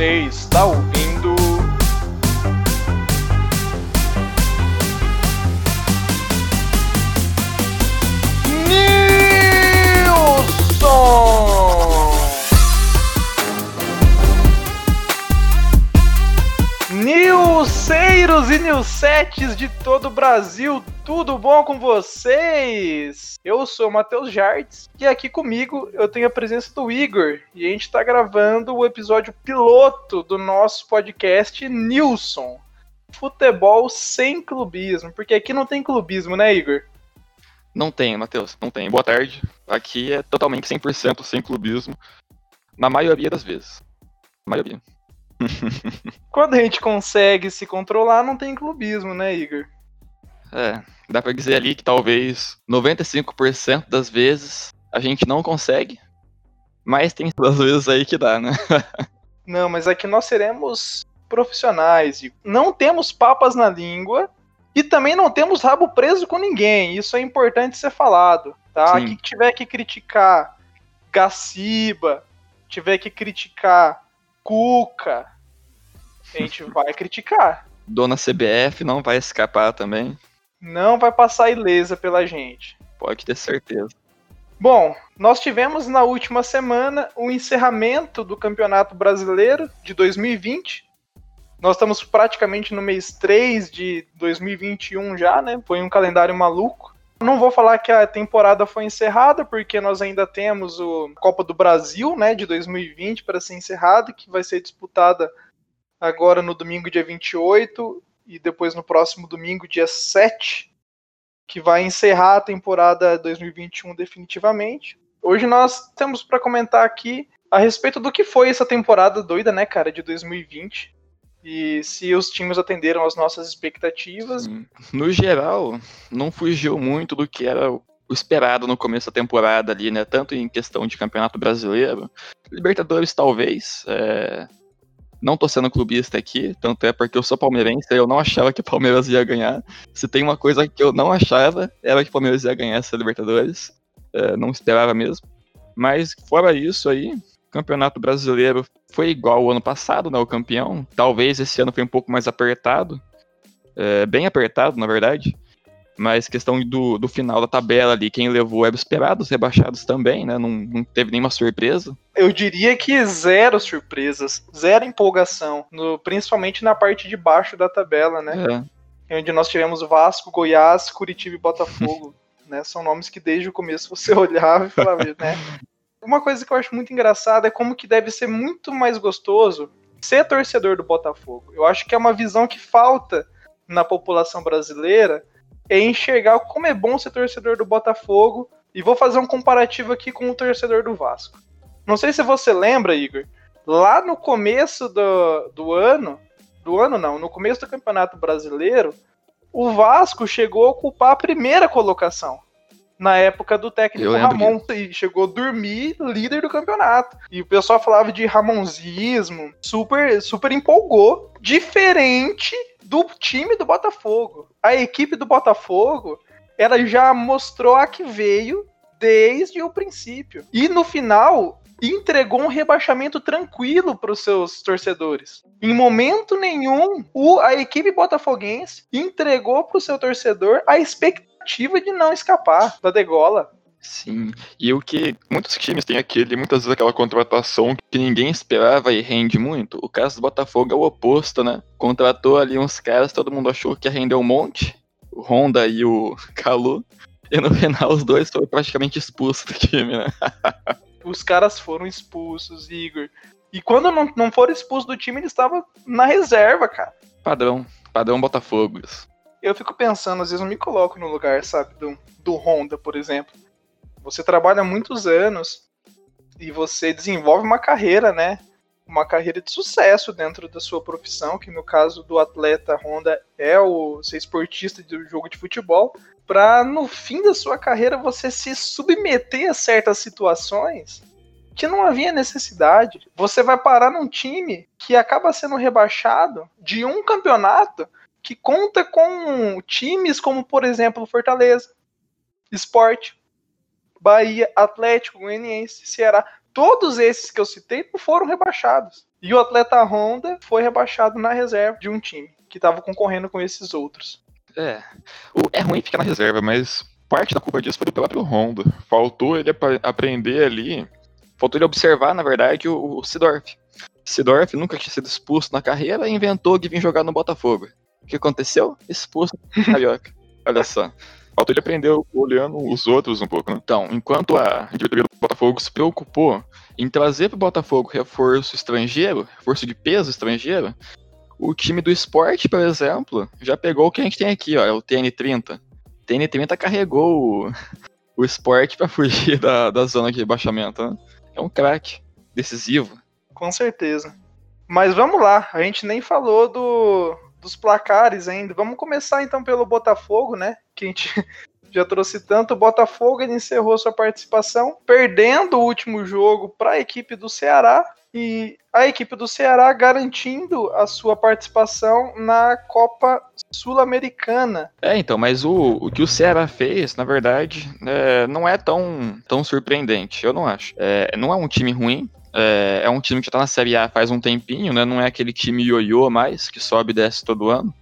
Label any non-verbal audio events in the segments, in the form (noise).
Você está ouvindo. Nilceiros e Nilsetes de todo o Brasil, tudo bom com vocês? Eu sou o Matheus Jardes e aqui comigo eu tenho a presença do Igor e a gente está gravando o episódio piloto do nosso podcast Nilson. Futebol sem clubismo, porque aqui não tem clubismo, né, Igor? Não tem, Matheus, não tem. Boa tarde. Aqui é totalmente 100% sem clubismo, na maioria das vezes. Na maioria. (laughs) Quando a gente consegue se controlar, não tem clubismo, né, Igor? É, dá pra dizer ali que talvez 95% das vezes a gente não consegue, mas tem duas vezes aí que dá, né? (laughs) Não, mas aqui nós seremos profissionais. Igor. Não temos papas na língua e também não temos rabo preso com ninguém. Isso é importante ser falado, tá? Sim. Quem tiver que criticar Gaciba, tiver que criticar Cuca, a gente vai criticar. Dona CBF não vai escapar também, Não vai passar ilesa pela gente. pode ter certeza. Bom, nós tivemos na última semana o encerramento do Campeonato Brasileiro de 2020. Nós estamos praticamente no mês 3 de 2021 já, né? Foi um calendário maluco. Não vou falar que a temporada foi encerrada, porque nós ainda temos o Copa do Brasil, né, de 2020 para ser encerrada, que vai ser disputada agora no domingo dia 28 e depois no próximo domingo dia 7 que vai encerrar a temporada 2021 definitivamente. Hoje nós temos para comentar aqui a respeito do que foi essa temporada doida, né, cara, de 2020. E se os times atenderam às nossas expectativas. No geral, não fugiu muito do que era o esperado no começo da temporada ali, né? Tanto em questão de campeonato brasileiro, Libertadores talvez. é, Não tô sendo clubista aqui, tanto é porque eu sou palmeirense, eu não achava que o Palmeiras ia ganhar. Se tem uma coisa que eu não achava, era que o Palmeiras ia ganhar essa Libertadores. É, Não esperava mesmo. Mas fora isso aí, Campeonato Brasileiro foi igual ao ano passado, né? O campeão. Talvez esse ano foi um pouco mais apertado. é, bem apertado, na verdade. Mas questão do, do final da tabela ali, quem levou era o esperado, os rebaixados também, né? Não, não teve nenhuma surpresa. Eu diria que zero surpresas, zero empolgação, no- principalmente na parte de baixo da tabela, né? É, Onde nós tivemos Vasco, Goiás, Curitiba e Botafogo. (laughs) né? São nomes que desde o começo você (laughs) olhava e falava, né? Uma coisa que eu acho muito engraçada é como que deve ser muito mais gostoso ser torcedor do Botafogo. Eu acho que é uma visão que falta na população brasileira é enxergar como é bom ser torcedor do Botafogo. E vou fazer um comparativo aqui com o torcedor do Vasco. Não sei se você lembra, Igor, lá no começo do, do ano, do ano não, no começo do Campeonato Brasileiro, o Vasco chegou a ocupar a primeira colocação. Na época do técnico Ramon, e chegou a dormir líder do campeonato. E o pessoal falava de Ramonzismo, super, super empolgou. Diferente do time do Botafogo. A equipe do Botafogo, ela já mostrou a que veio desde o princípio. E no final, entregou um rebaixamento tranquilo para os seus torcedores. Em momento nenhum, o- a equipe botafoguense entregou para o seu torcedor a expectativa de não escapar da degola. Sim. E o que muitos times têm aquele, muitas vezes aquela contratação que ninguém esperava e rende muito. O caso do Botafogo é o oposto, né? Contratou ali uns caras, todo mundo achou que ia render um monte. O Honda e o (laughs) Calu. E no final os dois foram praticamente expulsos do time, né? (laughs) Os caras foram expulsos, Igor. E quando não, não foram expulsos do time, eles estavam na reserva, cara. Padrão. Padrão Botafogo. isso. eu fico pensando, às vezes eu me coloco no lugar, sabe, do, do Honda, por exemplo. Você trabalha muitos anos e você desenvolve uma carreira, né? Uma carreira de sucesso dentro da sua profissão, que no caso do atleta Honda é o ser esportista do jogo de futebol, para no fim da sua carreira você se submeter a certas situações que não havia necessidade. Você vai parar num time que acaba sendo rebaixado de um campeonato que conta com times como, por exemplo, Fortaleza, Sport, Bahia, Atlético, Goianiense, Ceará, Todos esses que eu citei não foram rebaixados. E o atleta Honda foi rebaixado na reserva de um time que estava concorrendo com esses outros. É. É ruim ficar na reserva, mas parte da culpa disso foi do próprio Honda. Faltou ele ap aprender ali. Faltou ele observar, na verdade, o, o Sidorf. Sidorf nunca tinha sido expulso na carreira e inventou que vinha jogar no Botafogo. O que aconteceu? Expulso no Carioca. (laughs) Olha só. Faltou ele aprender olhando os outros um pouco, né? Então, enquanto a diretoria do Botafogo se preocupou em trazer para o Botafogo reforço estrangeiro, reforço de peso estrangeiro, o time do esporte, por exemplo, já pegou o que a gente tem aqui, ó, é o TN30. O TN30 carregou o, (laughs) o esporte para fugir da, da zona de rebaixamento. Né? É um craque decisivo. Com certeza. Mas vamos lá, a gente nem falou do, dos placares ainda. Vamos começar então pelo Botafogo, né? Que a gente (laughs) já trouxe tanto. O Botafogo ele encerrou sua participação, perdendo o último jogo para a equipe do Ceará. E a equipe do Ceará garantindo a sua participação na Copa Sul-Americana. É, então, mas o, o que o Ceará fez, na verdade, é, não é tão, tão surpreendente, eu não acho. É, não é um time ruim, é, é, um time que já tá na Série A faz um tempinho, né? Não é aquele time ioiô mais, que sobe e desce todo ano.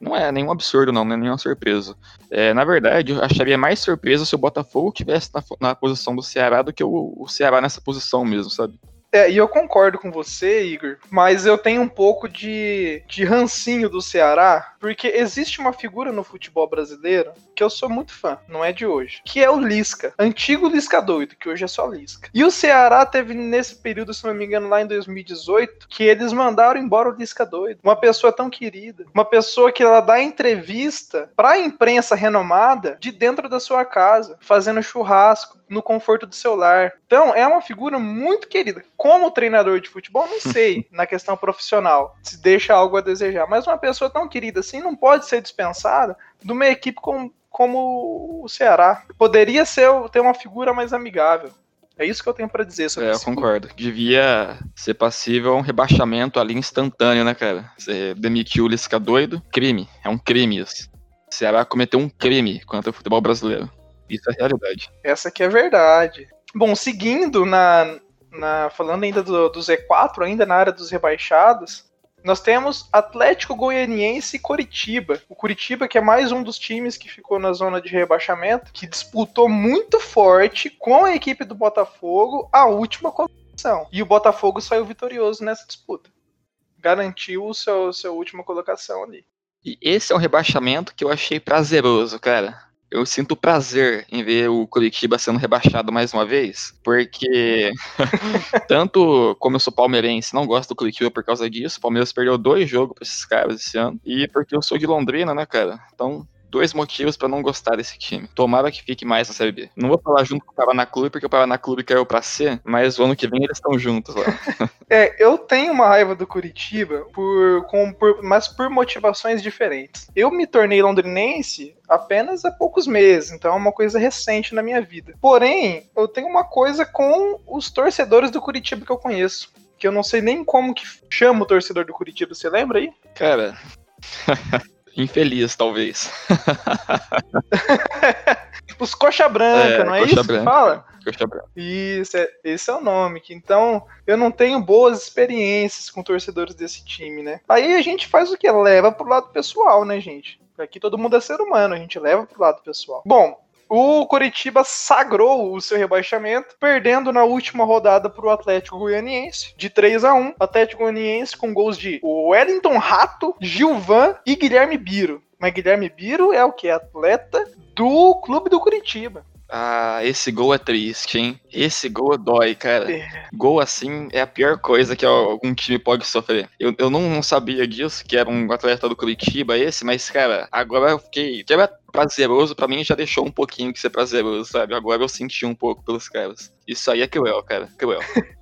Não é nenhum absurdo, não, não é nenhuma surpresa. É, na verdade, eu acharia mais surpresa se o Botafogo tivesse na, na posição do Ceará do que o, o Ceará nessa posição mesmo, sabe? É, e eu concordo com você, Igor, mas eu tenho um pouco de, de rancinho do Ceará, porque existe uma figura no futebol brasileiro que eu sou muito fã, não é de hoje, que é o Lisca, antigo Lisca doido, que hoje é só Lisca. E o Ceará teve nesse período, se não me engano, lá em 2018, que eles mandaram embora o Lisca doido. Uma pessoa tão querida, uma pessoa que ela dá entrevista pra imprensa renomada de dentro da sua casa, fazendo churrasco, no conforto do seu lar. Então, é uma figura muito querida. Como treinador de futebol, não (laughs) sei, na questão profissional, se deixa algo a desejar, mas uma pessoa tão querida assim não pode ser dispensada de uma equipe com, como o Ceará. Poderia ser ter uma figura mais amigável. É isso que eu tenho para dizer sobre É, eu concordo. Devia ser passível a um rebaixamento ali instantâneo, né, cara? Você demitiu o Lisca doido, crime. É um crime isso. O Ceará cometeu um crime contra o futebol brasileiro. Isso é realidade. Essa aqui é verdade. Bom, seguindo na, na falando ainda do, do Z4, ainda na área dos rebaixados, nós temos Atlético Goianiense e Curitiba. O Curitiba, que é mais um dos times que ficou na zona de rebaixamento, que disputou muito forte com a equipe do Botafogo a última colocação. E o Botafogo saiu vitorioso nessa disputa. Garantiu o seu, seu última colocação ali. E esse é um rebaixamento que eu achei prazeroso, cara eu sinto prazer em ver o Curitiba sendo rebaixado mais uma vez, porque (laughs) tanto como eu sou palmeirense, não gosto do Curitiba por causa disso, o Palmeiras perdeu dois jogos pra esses caras esse ano, e porque eu sou de Londrina, né, cara? Então dois motivos para não gostar desse time. Tomara que fique mais na Série B. Não vou falar junto com o Paraná Clube, porque o Paraná Clube caiu pra C, mas o ano que vem eles estão juntos lá. (laughs) é, eu tenho uma raiva do Curitiba, por, com, por, mas por motivações diferentes. Eu me tornei londrinense apenas há poucos meses, então é uma coisa recente na minha vida. Porém, eu tenho uma coisa com os torcedores do Curitiba que eu conheço. Que eu não sei nem como que chama o torcedor do Curitiba, você lembra aí? Cara. (laughs) Infeliz, talvez. (laughs) Os coxa branca, é, não é isso branca, que fala? Coxa branca. Isso, é, esse é o nome. Que, então, eu não tenho boas experiências com torcedores desse time, né? Aí a gente faz o que? Leva pro lado pessoal, né, gente? Aqui todo mundo é ser humano, a gente leva pro lado pessoal. Bom, o Coritiba sagrou o seu rebaixamento, perdendo na última rodada para o Atlético Goianiense, de 3 a 1 Atlético Goianiense com gols de Wellington Rato, Gilvan e Guilherme Biro. Mas Guilherme Biro é o que? Atleta do clube do Curitiba. Ah, esse gol é triste, hein? Esse gol dói, cara. É. Gol assim é a pior coisa que algum time pode sofrer. Eu, eu não, não sabia disso, que era um atleta do Curitiba esse, mas, cara, agora eu fiquei. Já era prazeroso, pra mim já deixou um pouquinho de ser prazeroso, sabe? Agora eu senti um pouco pelos caras. Isso aí é cruel, cara. Cruel. (laughs)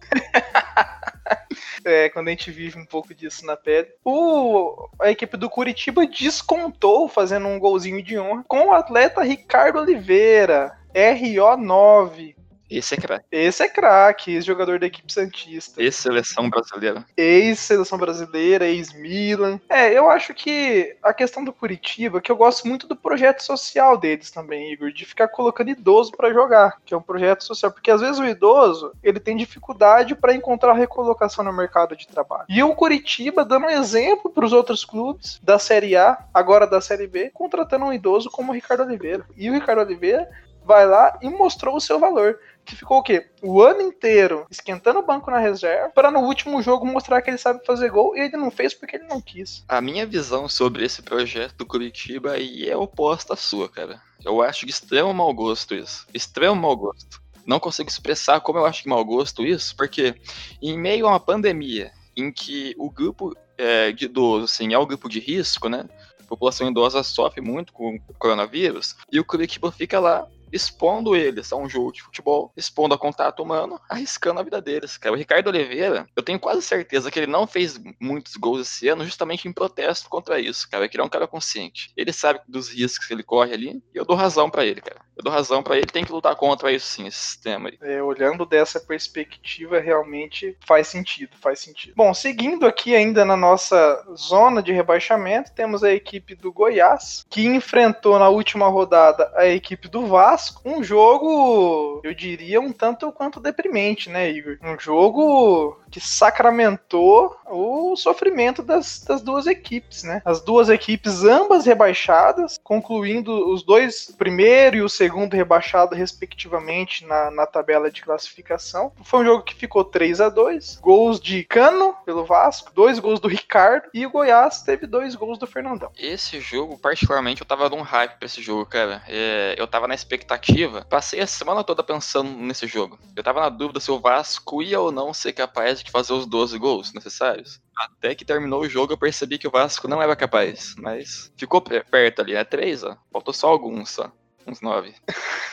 (laughs) É, quando a gente vive um pouco disso na pele. O, a equipe do Curitiba descontou fazendo um golzinho de honra com o atleta Ricardo Oliveira. RO9. Esse é craque. Esse é craque, ex-jogador da equipe Santista. Ex-seleção brasileira. Ex-seleção brasileira, ex-Milan. É, eu acho que a questão do Curitiba, que eu gosto muito do projeto social deles também, Igor, de ficar colocando idoso para jogar, que é um projeto social, porque às vezes o idoso, ele tem dificuldade para encontrar recolocação no mercado de trabalho. E o Curitiba dando um exemplo para os outros clubes da Série A, agora da Série B, contratando um idoso como o Ricardo Oliveira. E o Ricardo Oliveira vai lá e mostrou o seu valor que ficou o quê? O ano inteiro esquentando o banco na reserva, para no último jogo mostrar que ele sabe fazer gol e ele não fez porque ele não quis. A minha visão sobre esse projeto do Curitiba é oposta à sua, cara. Eu acho de extremo mau gosto isso. Extremo mau gosto. Não consigo expressar como eu acho de mau gosto isso, porque em meio a uma pandemia em que o grupo é, de idosos assim, é o grupo de risco, né? A população idosa sofre muito com o coronavírus, e o Curitiba fica lá expondo eles a um jogo de futebol, expondo a contato humano, arriscando a vida deles, cara. O Ricardo Oliveira, eu tenho quase certeza que ele não fez muitos gols esse ano justamente em protesto contra isso, cara. Que ele é um cara consciente. Ele sabe dos riscos que ele corre ali e eu dou razão para ele, cara. Eu dou razão para ele, tem que lutar contra isso sim, esse sistema aí. É, olhando dessa perspectiva, realmente faz sentido, faz sentido. Bom, seguindo aqui ainda na nossa zona de rebaixamento, temos a equipe do Goiás, que enfrentou na última rodada a equipe do Vasco Um jogo, eu diria, um tanto quanto deprimente, né, Igor? Um jogo que sacramentou o sofrimento das, das duas equipes, né? As duas equipes, ambas rebaixadas, concluindo os dois, o primeiro e o segundo rebaixado, respectivamente, na, na tabela de classificação. Foi um jogo que ficou 3 a 2 Gols de Cano pelo Vasco, dois gols do Ricardo, e o Goiás teve dois gols do Fernandão. Esse jogo, particularmente, eu tava num hype pra esse jogo, cara. É, eu tava na expectativa. Passei a semana toda pensando nesse jogo. Eu tava na dúvida se o Vasco ia ou não ser capaz de fazer os 12 gols necessários. Até que terminou o jogo, eu percebi que o Vasco não era capaz. Mas ficou perto ali. É três, ó. Faltou só alguns, só. Uns nove.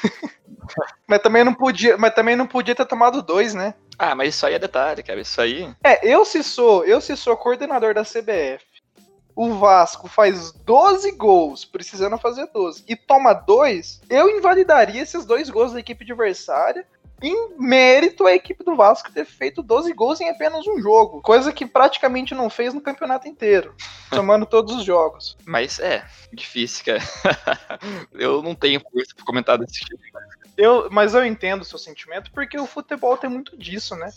(laughs) mas também não podia, mas também não podia ter tomado dois, né? Ah, mas isso aí é detalhe, cara. Isso aí. É, eu se sou, eu se sou coordenador da CBF. O Vasco faz 12 gols, precisando fazer 12, e toma dois, eu invalidaria esses dois gols da equipe adversária em mérito à equipe do Vasco ter feito 12 gols em apenas um jogo, coisa que praticamente não fez no campeonato inteiro, (laughs) somando todos os jogos. Mas é, difícil, cara. (laughs) eu não tenho força pra comentar desse tipo. Eu, mas eu entendo o seu sentimento, porque o futebol tem muito disso, né?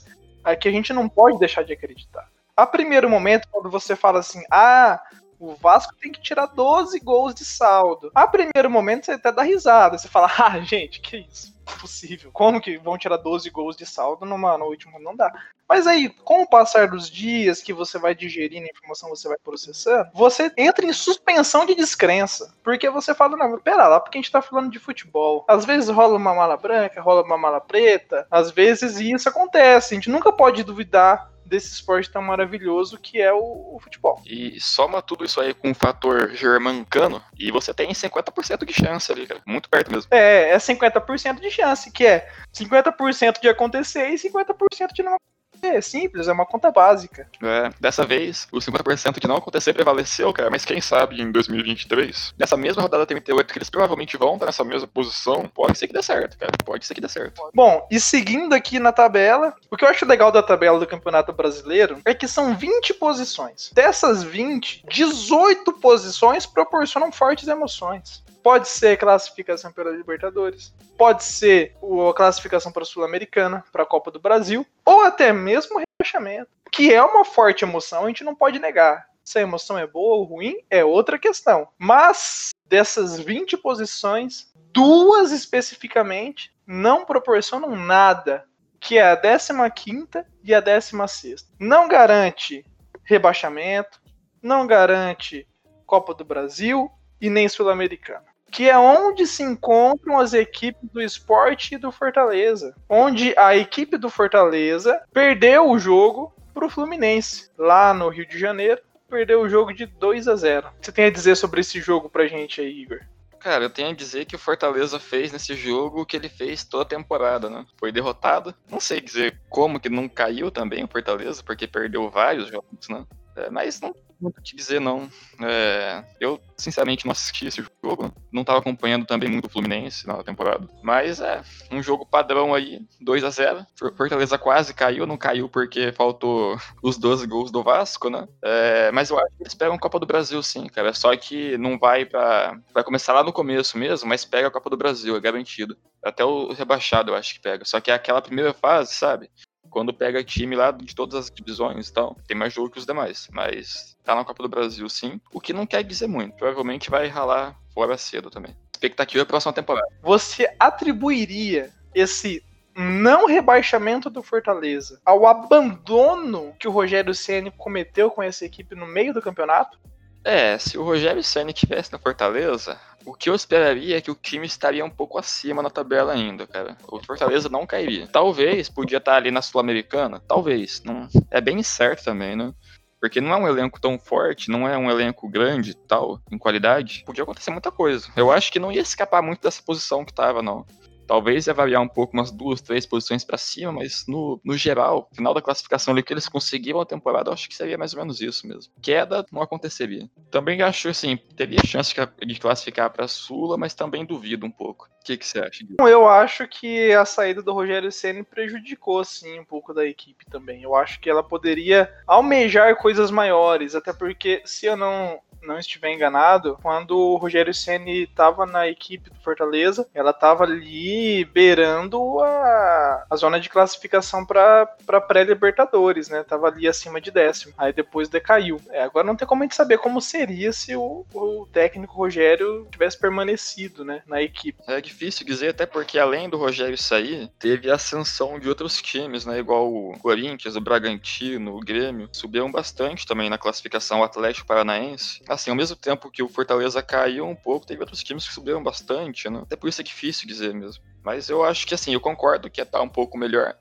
É que a gente não pode deixar de acreditar. A primeiro momento, quando você fala assim, ah, o Vasco tem que tirar 12 gols de saldo. A primeiro momento você até dá risada, você fala, (laughs) ah, gente, que isso? Possível. Como que vão tirar 12 gols de saldo numa, no último? Não dá. Mas aí, com o passar dos dias que você vai digerindo a informação, você vai processando, você entra em suspensão de descrença. Porque você fala, não, pera lá, porque a gente tá falando de futebol. Às vezes rola uma mala branca, rola uma mala preta, às vezes isso acontece. A gente nunca pode duvidar desse esporte tão maravilhoso que é o, o, futebol. E soma tudo isso aí com o fator germancano e você tem 50% de chance ali, cara. Muito perto mesmo. É, é 50% de chance, que é 50% de acontecer e 50% de não acontecer. É simples, é uma conta básica. É, dessa vez, o 50% de não acontecer prevaleceu, cara, mas quem sabe em 2023, nessa mesma rodada 38, que eles provavelmente vão estar nessa mesma posição, pode ser que dê certo, cara, pode ser que dê certo. Bom, e seguindo aqui na tabela, o que eu acho legal da tabela do Campeonato Brasileiro é que são 20 posições. Dessas 20, 18 posições proporcionam fortes emoções. Pode ser classificação pela Libertadores, pode ser a classificação para a Sul-Americana, para a Copa do Brasil, ou até mesmo rebaixamento, que é uma forte emoção, a gente não pode negar. Se a emoção é boa ou ruim é outra questão. Mas dessas 20 posições, duas especificamente não proporcionam nada, que é a 15 e a 16. Não garante rebaixamento, não garante Copa do Brasil e nem Sul-Americana que é onde se encontram as equipes do esporte e do Fortaleza. Onde a equipe do Fortaleza perdeu o jogo para o Fluminense, lá no Rio de Janeiro. Perdeu o jogo de 2 a 0 Você tem a dizer sobre esse jogo pra gente aí, Igor? Cara, eu tenho a dizer que o Fortaleza fez nesse jogo o que ele fez toda a temporada, né? Foi derrotado. Não sei dizer como que não caiu também o Fortaleza, porque perdeu vários jogos, né? É, mas não, muito o que dizer, não. É, eu, sinceramente, não assisti esse jogo. Não estava acompanhando também muito o Fluminense na temporada. Mas é, um jogo padrão aí, 2 a 0 Fortaleza quase caiu, não caiu porque faltou os 12 gols do Vasco, né? É, mas eu acho que eles pegam Copa do Brasil, sim, cara. Só que não vai para Vai começar lá no começo mesmo, mas pega a Copa do Brasil, é garantido. Até o rebaixado eu acho que pega. Só que é aquela primeira fase, sabe? Quando pega time lá de todas as divisões e tal, tem mais jogo que os demais. Mas tá na Copa do Brasil, sim. O que não quer dizer muito. Provavelmente vai ralar fora cedo também. Expectativa é a próxima temporada. Você atribuiria esse não rebaixamento do Fortaleza ao abandono que o Rogério Ceni cometeu com essa equipe no meio do campeonato? É, se o Rogério Ceni tivesse na Fortaleza, o que eu esperaria é que o time estaria um pouco acima na tabela ainda, cara. O Fortaleza não cairia. Talvez podia estar ali na Sul-Americana, talvez. Não é bem certo também, né? Porque não é um elenco tão forte, não é um elenco grande tal, em qualidade. Podia acontecer muita coisa. Eu acho que não ia escapar muito dessa posição que tava, não. Talvez ia variar um pouco, umas duas, três posições para cima, mas no, no geral, final da classificação ali que eles conseguiram a temporada, eu acho que seria mais ou menos isso mesmo. Queda não aconteceria. Também acho assim, teria chance de classificar para Sula, mas também duvido um pouco. O que, que você acha? Eu acho que a saída do Rogério Ceni prejudicou sim um pouco da equipe também. Eu acho que ela poderia almejar coisas maiores, até porque se eu não não estiver enganado, quando o Rogério Ceni estava na equipe do Fortaleza, ela estava ali beirando a, a zona de classificação para pré-Libertadores, né? Tava ali acima de décimo. Aí depois decaiu. É, agora não tem como a gente saber como seria se o, o técnico Rogério tivesse permanecido, né, na equipe. É difícil dizer, até porque além do Rogério sair, teve a ascensão de outros times, né? Igual o Corinthians, o Bragantino, o Grêmio, subiram bastante também na classificação o Atlético Paranaense assim, ao mesmo tempo que o Fortaleza caiu um pouco, teve outros times que subiram bastante, né? Até por isso é difícil dizer mesmo. Mas eu acho que, assim, eu concordo que tá um pouco melhor.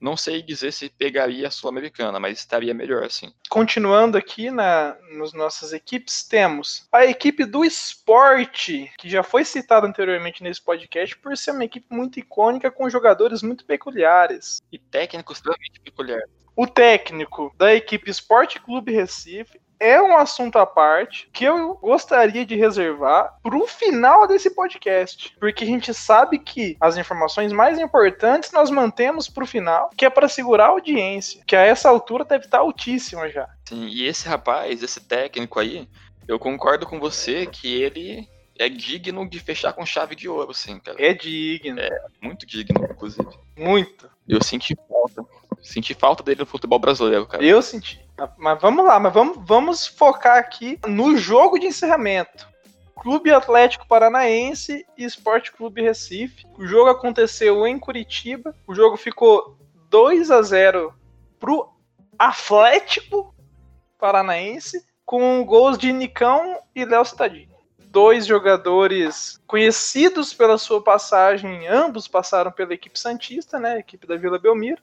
Não sei dizer se pegaria a Sul-Americana, mas estaria melhor, assim. Continuando aqui na, nas nossas equipes, temos a equipe do esporte, que já foi citada anteriormente nesse podcast, por ser uma equipe muito icônica com jogadores muito peculiares. E técnicos extremamente peculiares. O técnico da equipe Esporte Clube Recife é um assunto à parte que eu gostaria de reservar para o final desse podcast, porque a gente sabe que as informações mais importantes nós mantemos para o final, que é para segurar a audiência, que a essa altura deve estar altíssima já. Sim, e esse rapaz, esse técnico aí, eu concordo com você que ele é digno de fechar com chave de ouro, sim, cara. É digno. É, muito digno, inclusive. Muito. Eu senti falta. Senti falta dele no futebol brasileiro, cara. Eu senti. Mas vamos lá, mas vamos, vamos focar aqui no jogo de encerramento. Clube Atlético Paranaense e Esporte Clube Recife. O jogo aconteceu em Curitiba. O jogo ficou 2 a 0 pro Atlético Paranaense, com gols de Nicão e Léo Cittadini. Dois jogadores conhecidos pela sua passagem, ambos passaram pela equipe Santista, né? Equipe da Vila Belmiro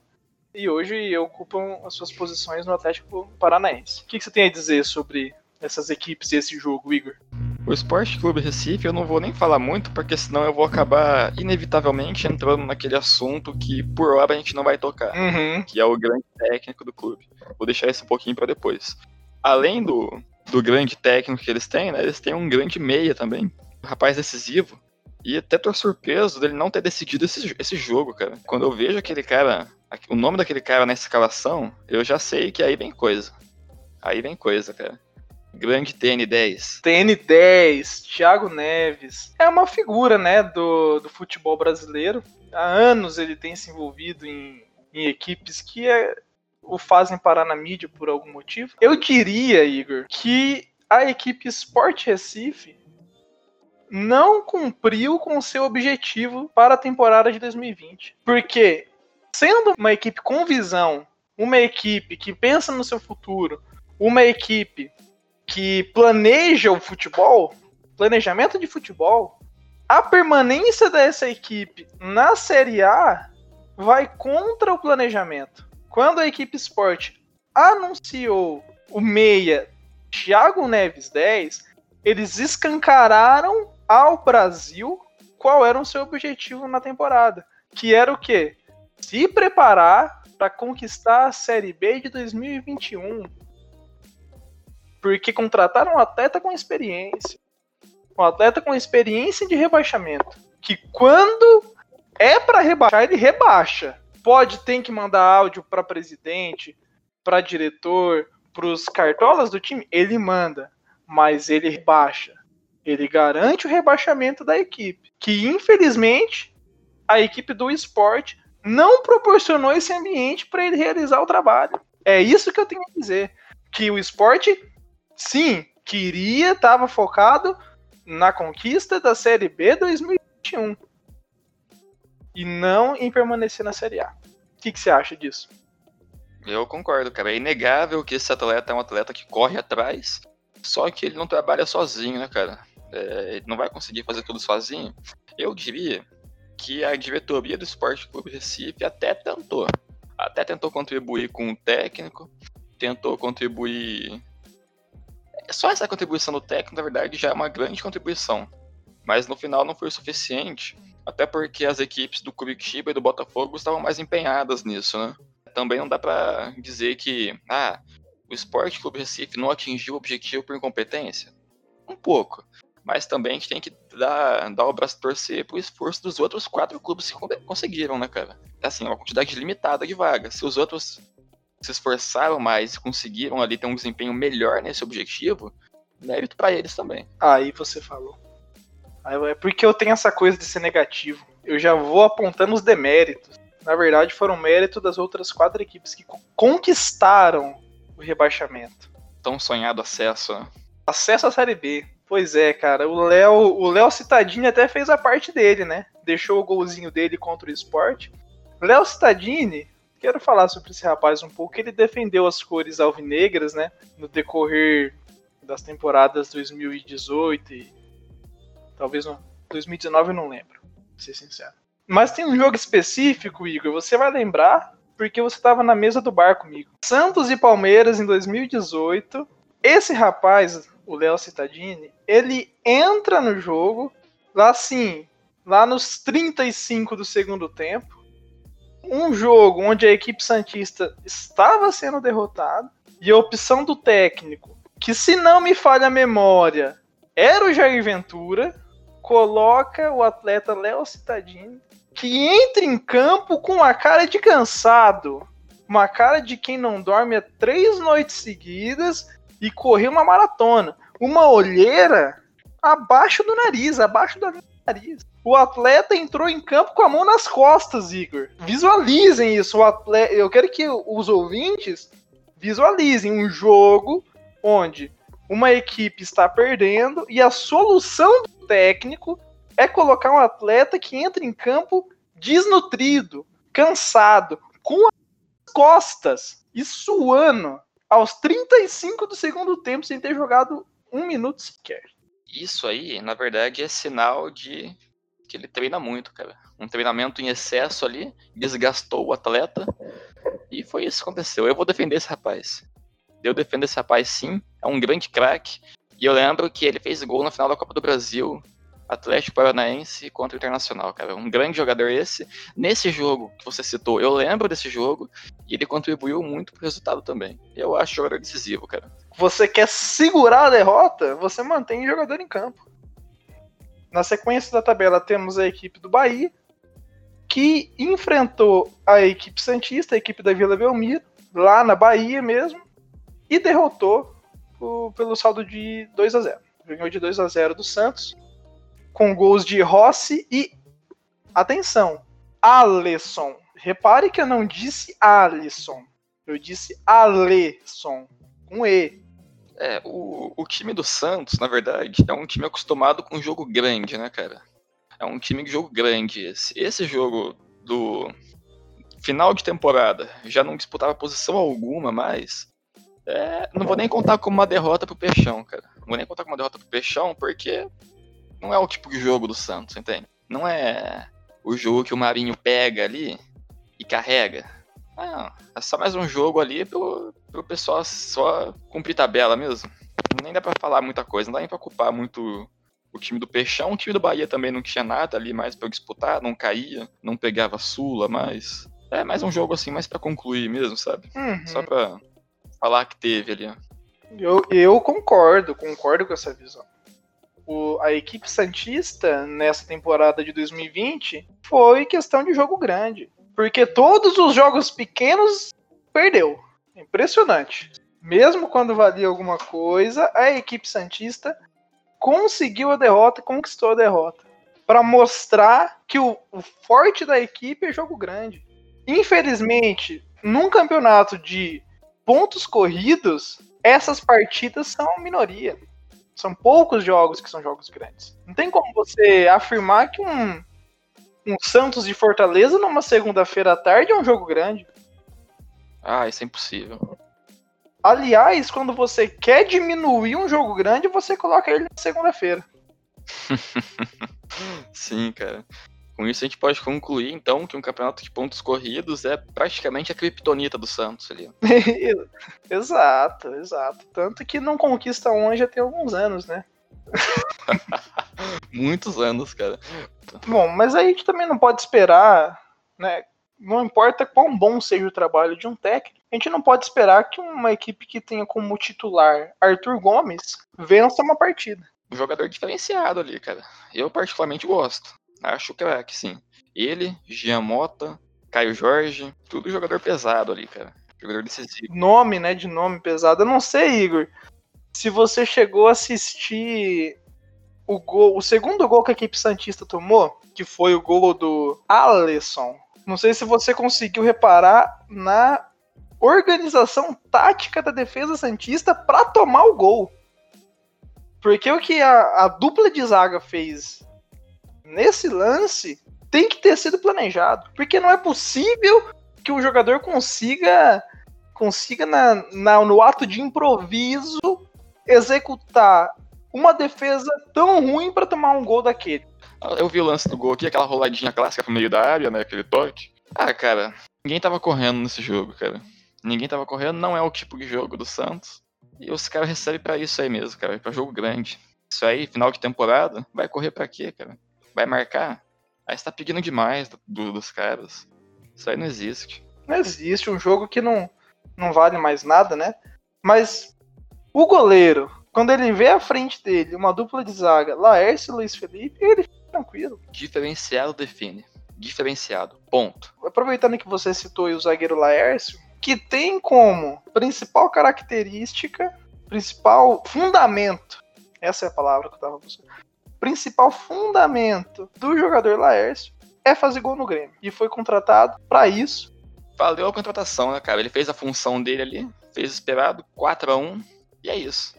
e hoje ocupam as suas posições no Atlético Paranaense. O que, você tem a dizer sobre essas equipes e esse jogo, Igor? O Esporte Clube Recife eu não vou nem falar muito, porque senão eu vou acabar inevitavelmente entrando naquele assunto que por hora a gente não vai tocar, uhum. que é o grande técnico do clube. Vou deixar isso um pouquinho para depois. Além do, do grande técnico que eles têm, né, eles têm um grande meia também, um rapaz decisivo. E até tô surpreso dele não ter decidido esse, esse jogo, cara. Quando eu vejo aquele cara o nome daquele cara na escalação, eu já sei que aí vem coisa. Aí vem coisa, cara. Grande TN10. TN10, Thiago Neves. É uma figura, né, do, do futebol brasileiro. Há anos ele tem se envolvido em, em equipes que é, o fazem parar na mídia por algum motivo. Eu diria, Igor, que a equipe Sport Recife não cumpriu com seu objetivo para a temporada de 2020. Porque sendo uma equipe com visão, uma equipe que pensa no seu futuro, uma equipe que planeja o futebol, planejamento de futebol, a permanência dessa equipe na Série A vai contra o planejamento. Quando a equipe Sport anunciou o meia Thiago Neves 10, eles escancararam ao Brasil qual era o seu objetivo na temporada, que era o quê? se preparar para conquistar a Série B de 2021. Porque contrataram um atleta com experiência. Um atleta com experiência de rebaixamento. Que quando é para rebaixar, ele rebaixa. Pode, tem que mandar áudio para presidente, para diretor, para os cartolas do time, ele manda. Mas ele rebaixa. Ele garante o rebaixamento da equipe. Que infelizmente a equipe do esporte não proporcionou esse ambiente para ele realizar o trabalho. É isso que eu tenho a dizer. Que o esporte, sim, queria, estava focado na conquista da Série B 2021 e não em permanecer na Série A. O que, que você acha disso? Eu concordo, cara. É inegável que esse atleta é um atleta que corre atrás, só que ele não trabalha sozinho, né, cara? É, ele não vai conseguir fazer tudo sozinho. Eu diria que a diretoria do Esporte Clube Recife até tentou. Até tentou contribuir com o técnico, tentou contribuir. Só essa contribuição do técnico, na verdade, já é uma grande contribuição. Mas no final não foi o suficiente, até porque as equipes do Curitiba e do Botafogo estavam mais empenhadas nisso, né? Também não dá para dizer que ah, o Esporte Clube Recife não atingiu o objetivo por incompetência. Um pouco mas também a gente tem que dar, dar o braço torcer pro esforço dos outros quatro clubes que conseguiram, né, cara? Assim, uma quantidade limitada de vagas. Se os outros se esforçaram mais, conseguiram ali ter um desempenho melhor nesse objetivo, mérito para eles também. Aí você falou. É porque eu tenho essa coisa de ser negativo. Eu já vou apontando os deméritos. Na verdade, foram mérito das outras quatro equipes que conquistaram o rebaixamento. Tão sonhado acesso. Né? Acesso à Série B. Pois é, cara. O Léo, o Léo Citadini até fez a parte dele, né? Deixou o golzinho dele contra o esporte. Léo Citadini, quero falar sobre esse rapaz um pouco. Ele defendeu as cores alvinegras, né? No decorrer das temporadas 2018 e talvez no 2019 eu não lembro, pra ser sincero. Mas tem um jogo específico, Igor, você vai lembrar porque você estava na mesa do bar comigo. Santos e Palmeiras em 2018. Esse rapaz, o Léo Cittadini, ele entra no jogo, lá assim, lá nos 35 do segundo tempo, um jogo onde a equipe Santista estava sendo derrotada, e a opção do técnico, que se não me falha a memória, era o Jair Ventura, coloca o atleta Léo Cittadini, que entra em campo com uma cara de cansado, uma cara de quem não dorme há três noites seguidas e correr uma maratona. Uma olheira abaixo do nariz, abaixo do nariz. O atleta entrou em campo com a mão nas costas, Igor. Visualizem isso. O atleta, eu quero que os ouvintes visualizem um jogo onde uma equipe está perdendo e a solução do técnico é colocar um atleta que entra em campo desnutrido, cansado, com as costas e suando aos 35 do segundo tempo sem ter jogado um minuto sequer. Isso aí, na verdade, é sinal de que ele treina muito, cara. Um treinamento em excesso ali, desgastou o atleta. E foi isso que aconteceu. Eu vou defender esse rapaz. Eu defendo esse rapaz sim, é um grande craque. E eu lembro que ele fez gol na final da Copa do Brasil Atlético Paranaense contra o Internacional, cara. Um grande jogador esse. Nesse jogo que você citou, eu lembro desse jogo e ele contribuiu muito pro resultado também. Eu acho jogador decisivo, cara. Você quer segurar a derrota? Você mantém o jogador em campo. Na sequência da tabela temos a equipe do Bahia, que enfrentou a equipe Santista, a equipe da Vila Belmiro, lá na Bahia mesmo, e derrotou pelo saldo de 2 a 0 Ganhou de 2 a 0 do Santos com gols de Rossi e. Atenção, Alisson. Repare que eu não disse Alisson. Eu disse Alisson. Com E. É, o, o time do Santos, na verdade, é um time acostumado com jogo grande, né, cara? É um time de jogo grande esse. Esse jogo do final de temporada já não disputava posição alguma mais. É, não vou nem contar como uma derrota pro Peixão, cara. Não vou nem contar como uma derrota pro Peixão, porque não é o tipo de jogo do Santos, entende? Não é o jogo que o Marinho pega ali e carrega. Não, é só mais um jogo ali pro, pro pessoal só cumprir tabela mesmo. Nem dá pra falar muita coisa, não dá nem pra ocupar muito o time do Peixão. O time do Bahia também não tinha nada ali mais pra disputar, não caía, não pegava Sula, mas. É mais um jogo assim, mais para concluir mesmo, sabe? Uhum. Só pra falar que teve ali. Eu, eu concordo, concordo com essa visão. O, a equipe Santista, nessa temporada de 2020, foi questão de jogo grande. Porque todos os jogos pequenos perdeu. Impressionante. Mesmo quando valia alguma coisa, a equipe Santista conseguiu a derrota, conquistou a derrota. Para mostrar que o, o forte da equipe é jogo grande. Infelizmente, num campeonato de pontos corridos, essas partidas são minoria. São poucos jogos que são jogos grandes. Não tem como você afirmar que um, um Santos de Fortaleza numa segunda-feira à tarde é um jogo grande. Ah, isso é impossível. Aliás, quando você quer diminuir um jogo grande, você coloca ele na segunda-feira. (laughs) Sim, cara. Com isso a gente pode concluir, então, que um campeonato de pontos corridos é praticamente a criptonita do Santos ali. (laughs) exato, exato. Tanto que não conquista um já tem alguns anos, né? (laughs) Muitos anos, cara. Bom, mas aí a gente também não pode esperar, né? Não importa quão bom seja o trabalho de um técnico, a gente não pode esperar que uma equipe que tenha como titular Arthur Gomes vença uma partida. Um jogador diferenciado ali, cara. Eu particularmente gosto. Acho que é que sim. Ele, Jean Mota, Caio Jorge, tudo jogador pesado ali, cara. Jogador decisivo. Nome, né? De nome pesado. Eu não sei, Igor. Se você chegou a assistir o gol, o segundo gol que a equipe Santista tomou, que foi o gol do Alisson. Não sei se você conseguiu reparar na organização tática da defesa Santista para tomar o gol. Porque o que a, a dupla de zaga fez nesse lance tem que ter sido planejado. Porque não é possível que o jogador consiga, consiga na, na, no ato de improviso, executar uma defesa tão ruim para tomar um gol daquele. Eu vi o lance do gol aqui, aquela roladinha clássica pro meio da área, né? Aquele toque. Ah, cara, ninguém tava correndo nesse jogo, cara. Ninguém tava correndo, não é o tipo de jogo do Santos. E os caras recebem para isso aí mesmo, cara, pra jogo grande. Isso aí, final de temporada, vai correr para quê, cara? Vai marcar, aí você tá pedindo demais do, dos caras. Isso aí não existe. Não existe um jogo que não, não vale mais nada, né? Mas o goleiro, quando ele vê à frente dele uma dupla de zaga, Laércio e Luiz Felipe, ele fica tranquilo. Diferenciado define. Diferenciado. Ponto. Aproveitando que você citou o zagueiro Laércio, que tem como principal característica, principal fundamento, essa é a palavra que eu tava buscando, principal fundamento do jogador Laércio é fazer gol no Grêmio. E foi contratado para isso. Valeu a contratação, né, cara? Ele fez a função dele ali, fez esperado, 4 a 1 e é isso.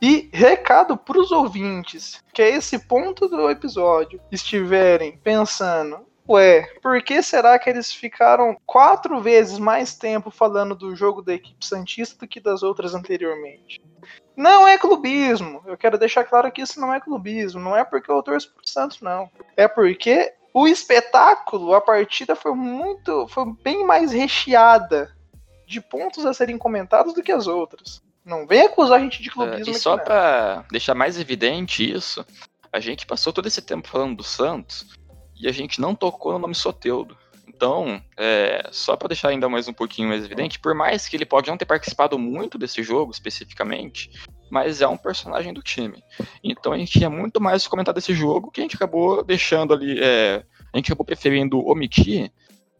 E recado para os ouvintes, que é esse ponto do episódio, estiverem pensando, ué, por que será que eles ficaram quatro vezes mais tempo falando do jogo da equipe Santista do que das outras anteriormente? Não é clubismo. Eu quero deixar claro que isso não é clubismo. Não é porque eu torço pro Santos, não. É porque o espetáculo, a partida foi muito. foi bem mais recheada de pontos a serem comentados do que as outras. Não vem acusar a gente de clubismo. É, e só para deixar mais evidente isso, a gente passou todo esse tempo falando do Santos e a gente não tocou no nome Soteudo. Então, é, só para deixar ainda mais um pouquinho mais evidente, por mais que ele pode não ter participado muito desse jogo especificamente, mas é um personagem do time. Então a gente tinha muito mais comentar desse jogo que a gente acabou deixando ali, é, a gente acabou preferindo omitir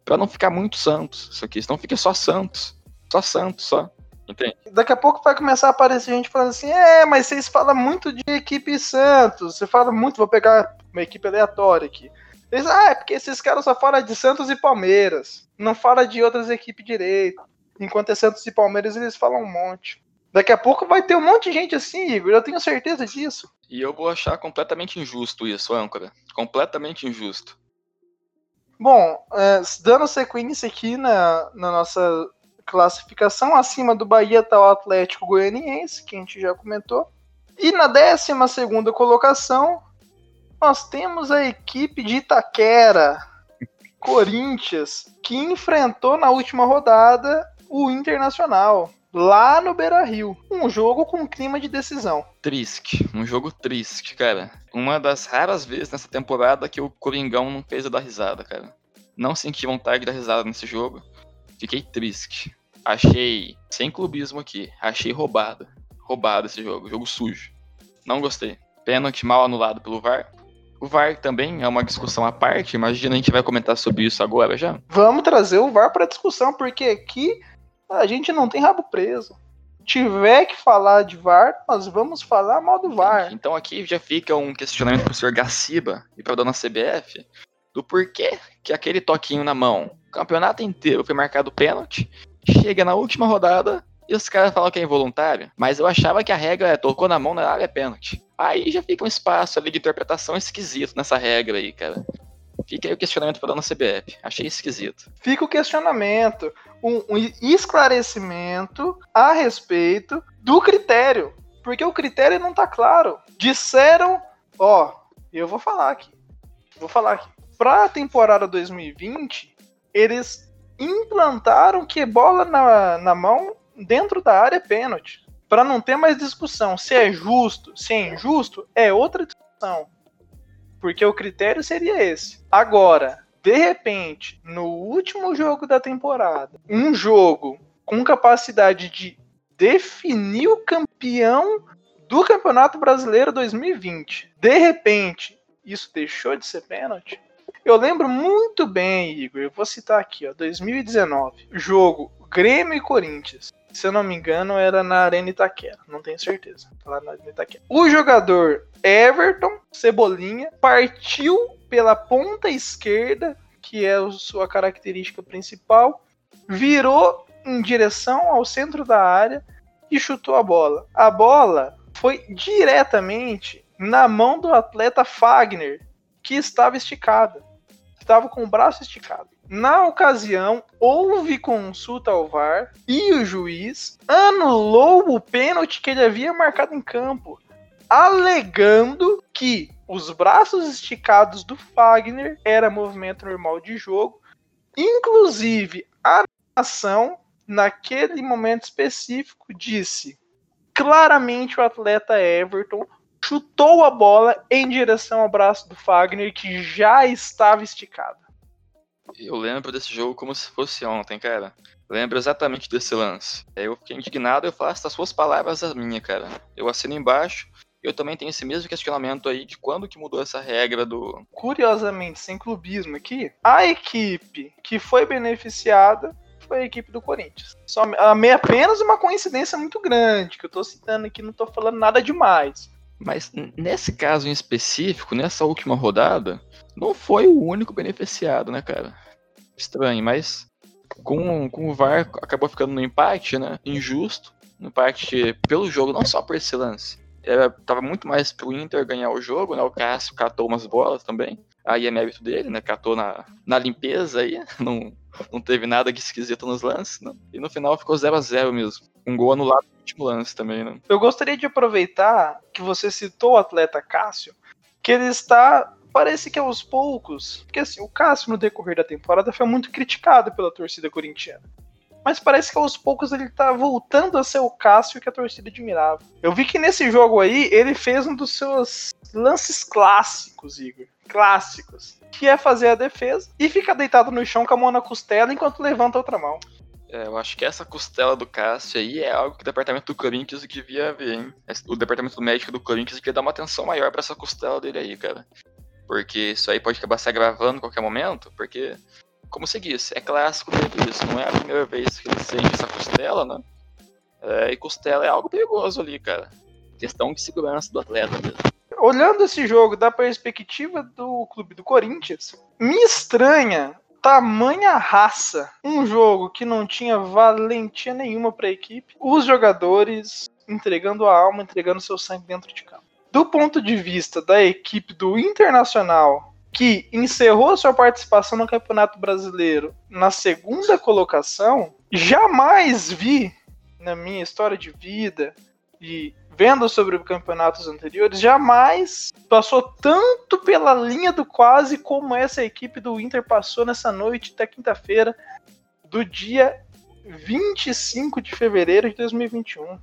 para não ficar muito Santos, isso aqui, senão fica só Santos, só Santos, só. Entende? Daqui a pouco vai começar a aparecer gente falando assim: é, mas vocês falam muito de equipe Santos, você fala muito, vou pegar uma equipe aleatória aqui. Eles, ah, é porque esses caras só falam de Santos e Palmeiras. Não fala de outras equipes direito. Enquanto é Santos e Palmeiras, eles falam um monte. Daqui a pouco vai ter um monte de gente assim, Igor. Eu tenho certeza disso. E eu vou achar completamente injusto isso, âncora. Completamente injusto. Bom, é, dando sequência aqui na, na nossa classificação, acima do Bahia está o Atlético Goianiense, que a gente já comentou. E na 12 colocação, nós temos a equipe de Itaquera, Corinthians, que enfrentou na última rodada o Internacional, lá no Beira Rio. Um jogo com clima de decisão. Triste, um jogo triste, cara. Uma das raras vezes nessa temporada que o Coringão não fez a dar risada, cara. Não senti vontade de dar risada nesse jogo. Fiquei triste. Achei, sem clubismo aqui, achei roubada. roubado esse jogo, jogo sujo. Não gostei. Pênalti mal anulado pelo VAR. O VAR também é uma discussão à parte. Imagina a gente vai comentar sobre isso agora já. Vamos trazer o VAR para discussão, porque aqui a gente não tem rabo preso. Tiver que falar de VAR, nós vamos falar mal do VAR. Então aqui já fica um questionamento pro senhor Gaciba e pra dona CBF do porquê que aquele toquinho na mão, o campeonato inteiro foi marcado pênalti, chega na última rodada e os caras falam que é involuntário. Mas eu achava que a regra é tocou na mão na área é pênalti. Aí já fica um espaço ali de interpretação esquisito nessa regra aí, cara. Fica aí o questionamento para dona CBF. Achei esquisito. Fica o questionamento, um, um esclarecimento a respeito do critério. Porque o critério não tá claro. Disseram, ó, eu vou falar aqui. Vou falar aqui. Pra temporada 2020, eles implantaram que bola na, na mão dentro da área é pênalti. Para não ter mais discussão. Se é justo, se é injusto, é outra discussão. Porque o critério seria esse. Agora, de repente, no último jogo da temporada, um jogo com capacidade de definir o campeão do Campeonato Brasileiro 2020. De repente, isso deixou de ser pênalti? Eu lembro muito bem, Igor, eu vou citar aqui, ó, 2019, jogo Grêmio e Corinthians. Se eu não me engano, era na Arena Itaquera, não tenho certeza. Lá na Arena Itaquera. O jogador Everton Cebolinha partiu pela ponta esquerda, que é a sua característica principal, virou em direção ao centro da área e chutou a bola. A bola foi diretamente na mão do atleta Fagner, que estava esticada. Estava com o braço esticado. Na ocasião, houve consulta ao VAR e o juiz anulou o pênalti que ele havia marcado em campo, alegando que os braços esticados do Fagner era movimento normal de jogo, inclusive a ação naquele momento específico disse claramente o atleta Everton chutou a bola em direção ao braço do Fagner que já estava esticado. Eu lembro desse jogo como se fosse ontem, cara. lembro exatamente desse lance. Eu fiquei indignado, eu faço as suas palavras as minhas, cara. Eu assino embaixo. Eu também tenho esse mesmo questionamento aí de quando que mudou essa regra do. Curiosamente, sem clubismo aqui, a equipe que foi beneficiada foi a equipe do Corinthians. Só apenas uma coincidência muito grande, que eu tô citando aqui, não tô falando nada demais. Mas nesse caso em específico, nessa última rodada, não foi o único beneficiado, né, cara? Estranho, mas com, com o VAR acabou ficando no empate, né? Injusto. No empate pelo jogo, não só por esse lance. Era, tava muito mais pro Inter ganhar o jogo, né? O Cássio catou umas bolas também. Aí é mérito dele, né? Catou na, na limpeza aí. (laughs) Não, não teve nada de esquisito nos lances, né? E no final ficou 0 a 0 mesmo. Um gol anulado no último lance também, né? Eu gostaria de aproveitar que você citou o atleta Cássio, que ele está parece que aos poucos, porque assim, o Cássio no decorrer da temporada foi muito criticado pela torcida corintiana. Mas parece que aos poucos ele tá voltando a ser o Cássio que a torcida admirava. Eu vi que nesse jogo aí ele fez um dos seus lances clássicos, Igor. Clássicos. Que é fazer a defesa e ficar deitado no chão com a mão na costela enquanto levanta a outra mão. É, eu acho que essa costela do Cássio aí é algo que o departamento do Corinthians devia ver, hein? O departamento médico do Corinthians devia dar uma atenção maior para essa costela dele aí, cara. Porque isso aí pode acabar se agravando a qualquer momento, porque, como você disse, é clássico dele isso, não é a primeira vez que ele sente essa costela, né? É, e costela é algo perigoso ali, cara. Questão de segurança do atleta mesmo. Olhando esse jogo da perspectiva do clube do Corinthians, me estranha tamanha raça. Um jogo que não tinha valentia nenhuma para a equipe. Os jogadores entregando a alma, entregando seu sangue dentro de campo do ponto de vista da equipe do Internacional, que encerrou sua participação no Campeonato Brasileiro na segunda colocação, jamais vi na minha história de vida e vendo sobre campeonatos anteriores, jamais passou tanto pela linha do quase como essa equipe do Inter passou nessa noite até quinta-feira do dia 25 de fevereiro de 2021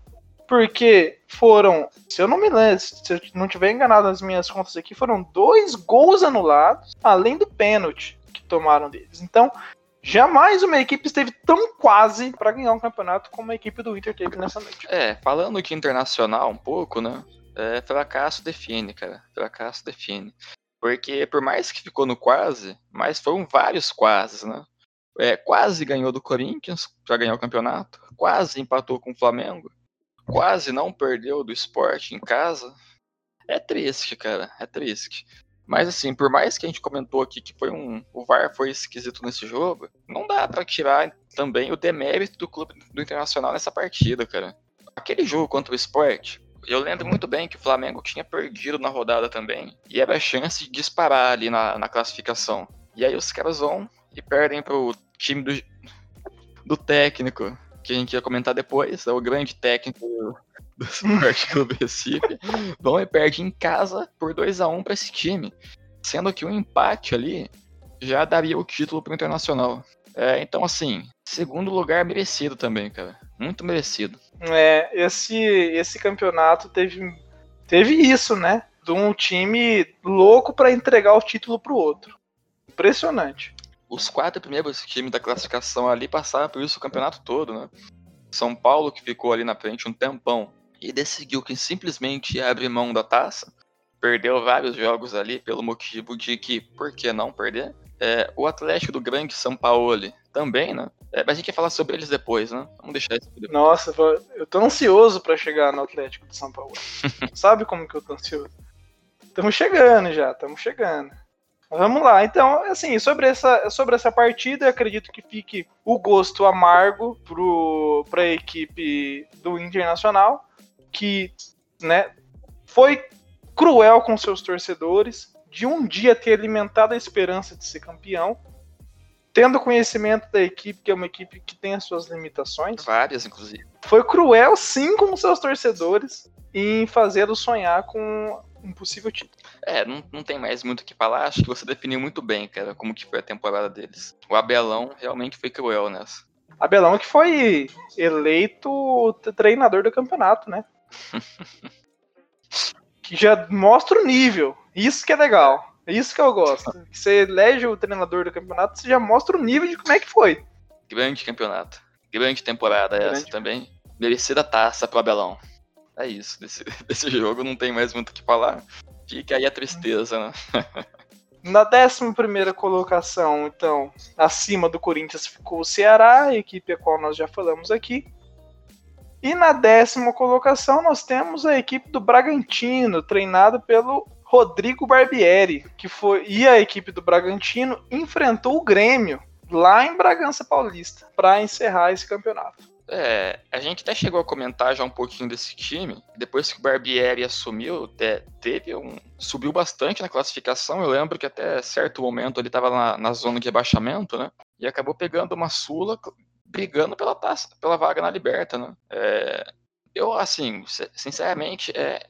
porque foram, se eu não me lembro, se eu não tiver enganado nas minhas contas aqui, foram dois gols anulados, além do pênalti que tomaram deles. Então, Jamais uma equipe esteve tão quase para ganhar um campeonato como a equipe do Inter teve nessa noite. É, falando de internacional um pouco, né? É, fracasso define, cara. Fracasso define. Porque por mais que ficou no quase, mas foram vários quases, né? É, quase ganhou do Corinthians para ganhar o campeonato, quase empatou com o Flamengo, quase não perdeu do esporte em casa. É triste, cara, é triste. Mas assim, por mais que a gente comentou aqui que foi um, o VAR foi esquisito nesse jogo, não dá para tirar também o demérito do clube do Internacional nessa partida, cara. Aquele jogo contra o Sport, eu lembro muito bem que o Flamengo tinha perdido na rodada também, e era a chance de disparar ali na, na classificação. E aí os caras vão e perdem pro time do, do técnico, que a gente ia comentar depois, é o grande técnico do Sport Clube Recife, (laughs) vão e perdem em casa por 2 a 1 para esse time. Sendo que um empate ali já daria o título pro Internacional. É, então, assim, segundo lugar merecido também, cara. Muito merecido. É, esse, esse campeonato teve, teve isso, né? De um time louco para entregar o título pro outro. Impressionante. Os quatro primeiros times da classificação ali passaram por isso o campeonato todo, né? São Paulo, que ficou ali na frente um tempão, e decidiu que simplesmente ia abrir mão da taça. Perdeu vários jogos ali pelo motivo de que, por que não perder? É, o Atlético do Grande São Paulo também, né? É, mas a gente vai falar sobre eles depois, né? Vamos deixar isso depois. Nossa, eu tô ansioso para chegar no Atlético de São Paulo. (laughs) Sabe como que eu tô ansioso? Estamos chegando já, estamos chegando. Vamos lá, então, assim, sobre essa, sobre essa partida, acredito que fique o gosto amargo para a equipe do Internacional, que né, foi cruel com seus torcedores, de um dia ter alimentado a esperança de ser campeão, tendo conhecimento da equipe, que é uma equipe que tem as suas limitações. Várias, inclusive. Foi cruel, sim, com seus torcedores, em fazê-los sonhar com um possível título. É, não, não tem mais muito o que falar. Acho que você definiu muito bem, cara, como que foi a temporada deles. O Abelão realmente foi cruel nessa. Abelão que foi eleito treinador do campeonato, né? (laughs) que já mostra o nível. Isso que é legal. Isso que eu gosto. Você elege o treinador do campeonato, você já mostra o nível de como é que foi. Grande campeonato. Grande temporada Grande. essa também. Merecida taça pro Abelão. É isso. Desse, (laughs) desse jogo não tem mais muito o que falar. Fica aí a tristeza, né? (laughs) Na 11 colocação, então, acima do Corinthians ficou o Ceará, a equipe a qual nós já falamos aqui. E na décima colocação nós temos a equipe do Bragantino, treinada pelo Rodrigo Barbieri, que foi e a equipe do Bragantino enfrentou o Grêmio lá em Bragança Paulista para encerrar esse campeonato. É, a gente até chegou a comentar já um pouquinho desse time. Depois que o Barbieri assumiu, teve um. subiu bastante na classificação. Eu lembro que até certo momento ele estava na, na, zona de rebaixamento, né? E acabou pegando uma Sula brigando pela taça, pela vaga na Liberta, né? É, eu, assim, sinceramente, é,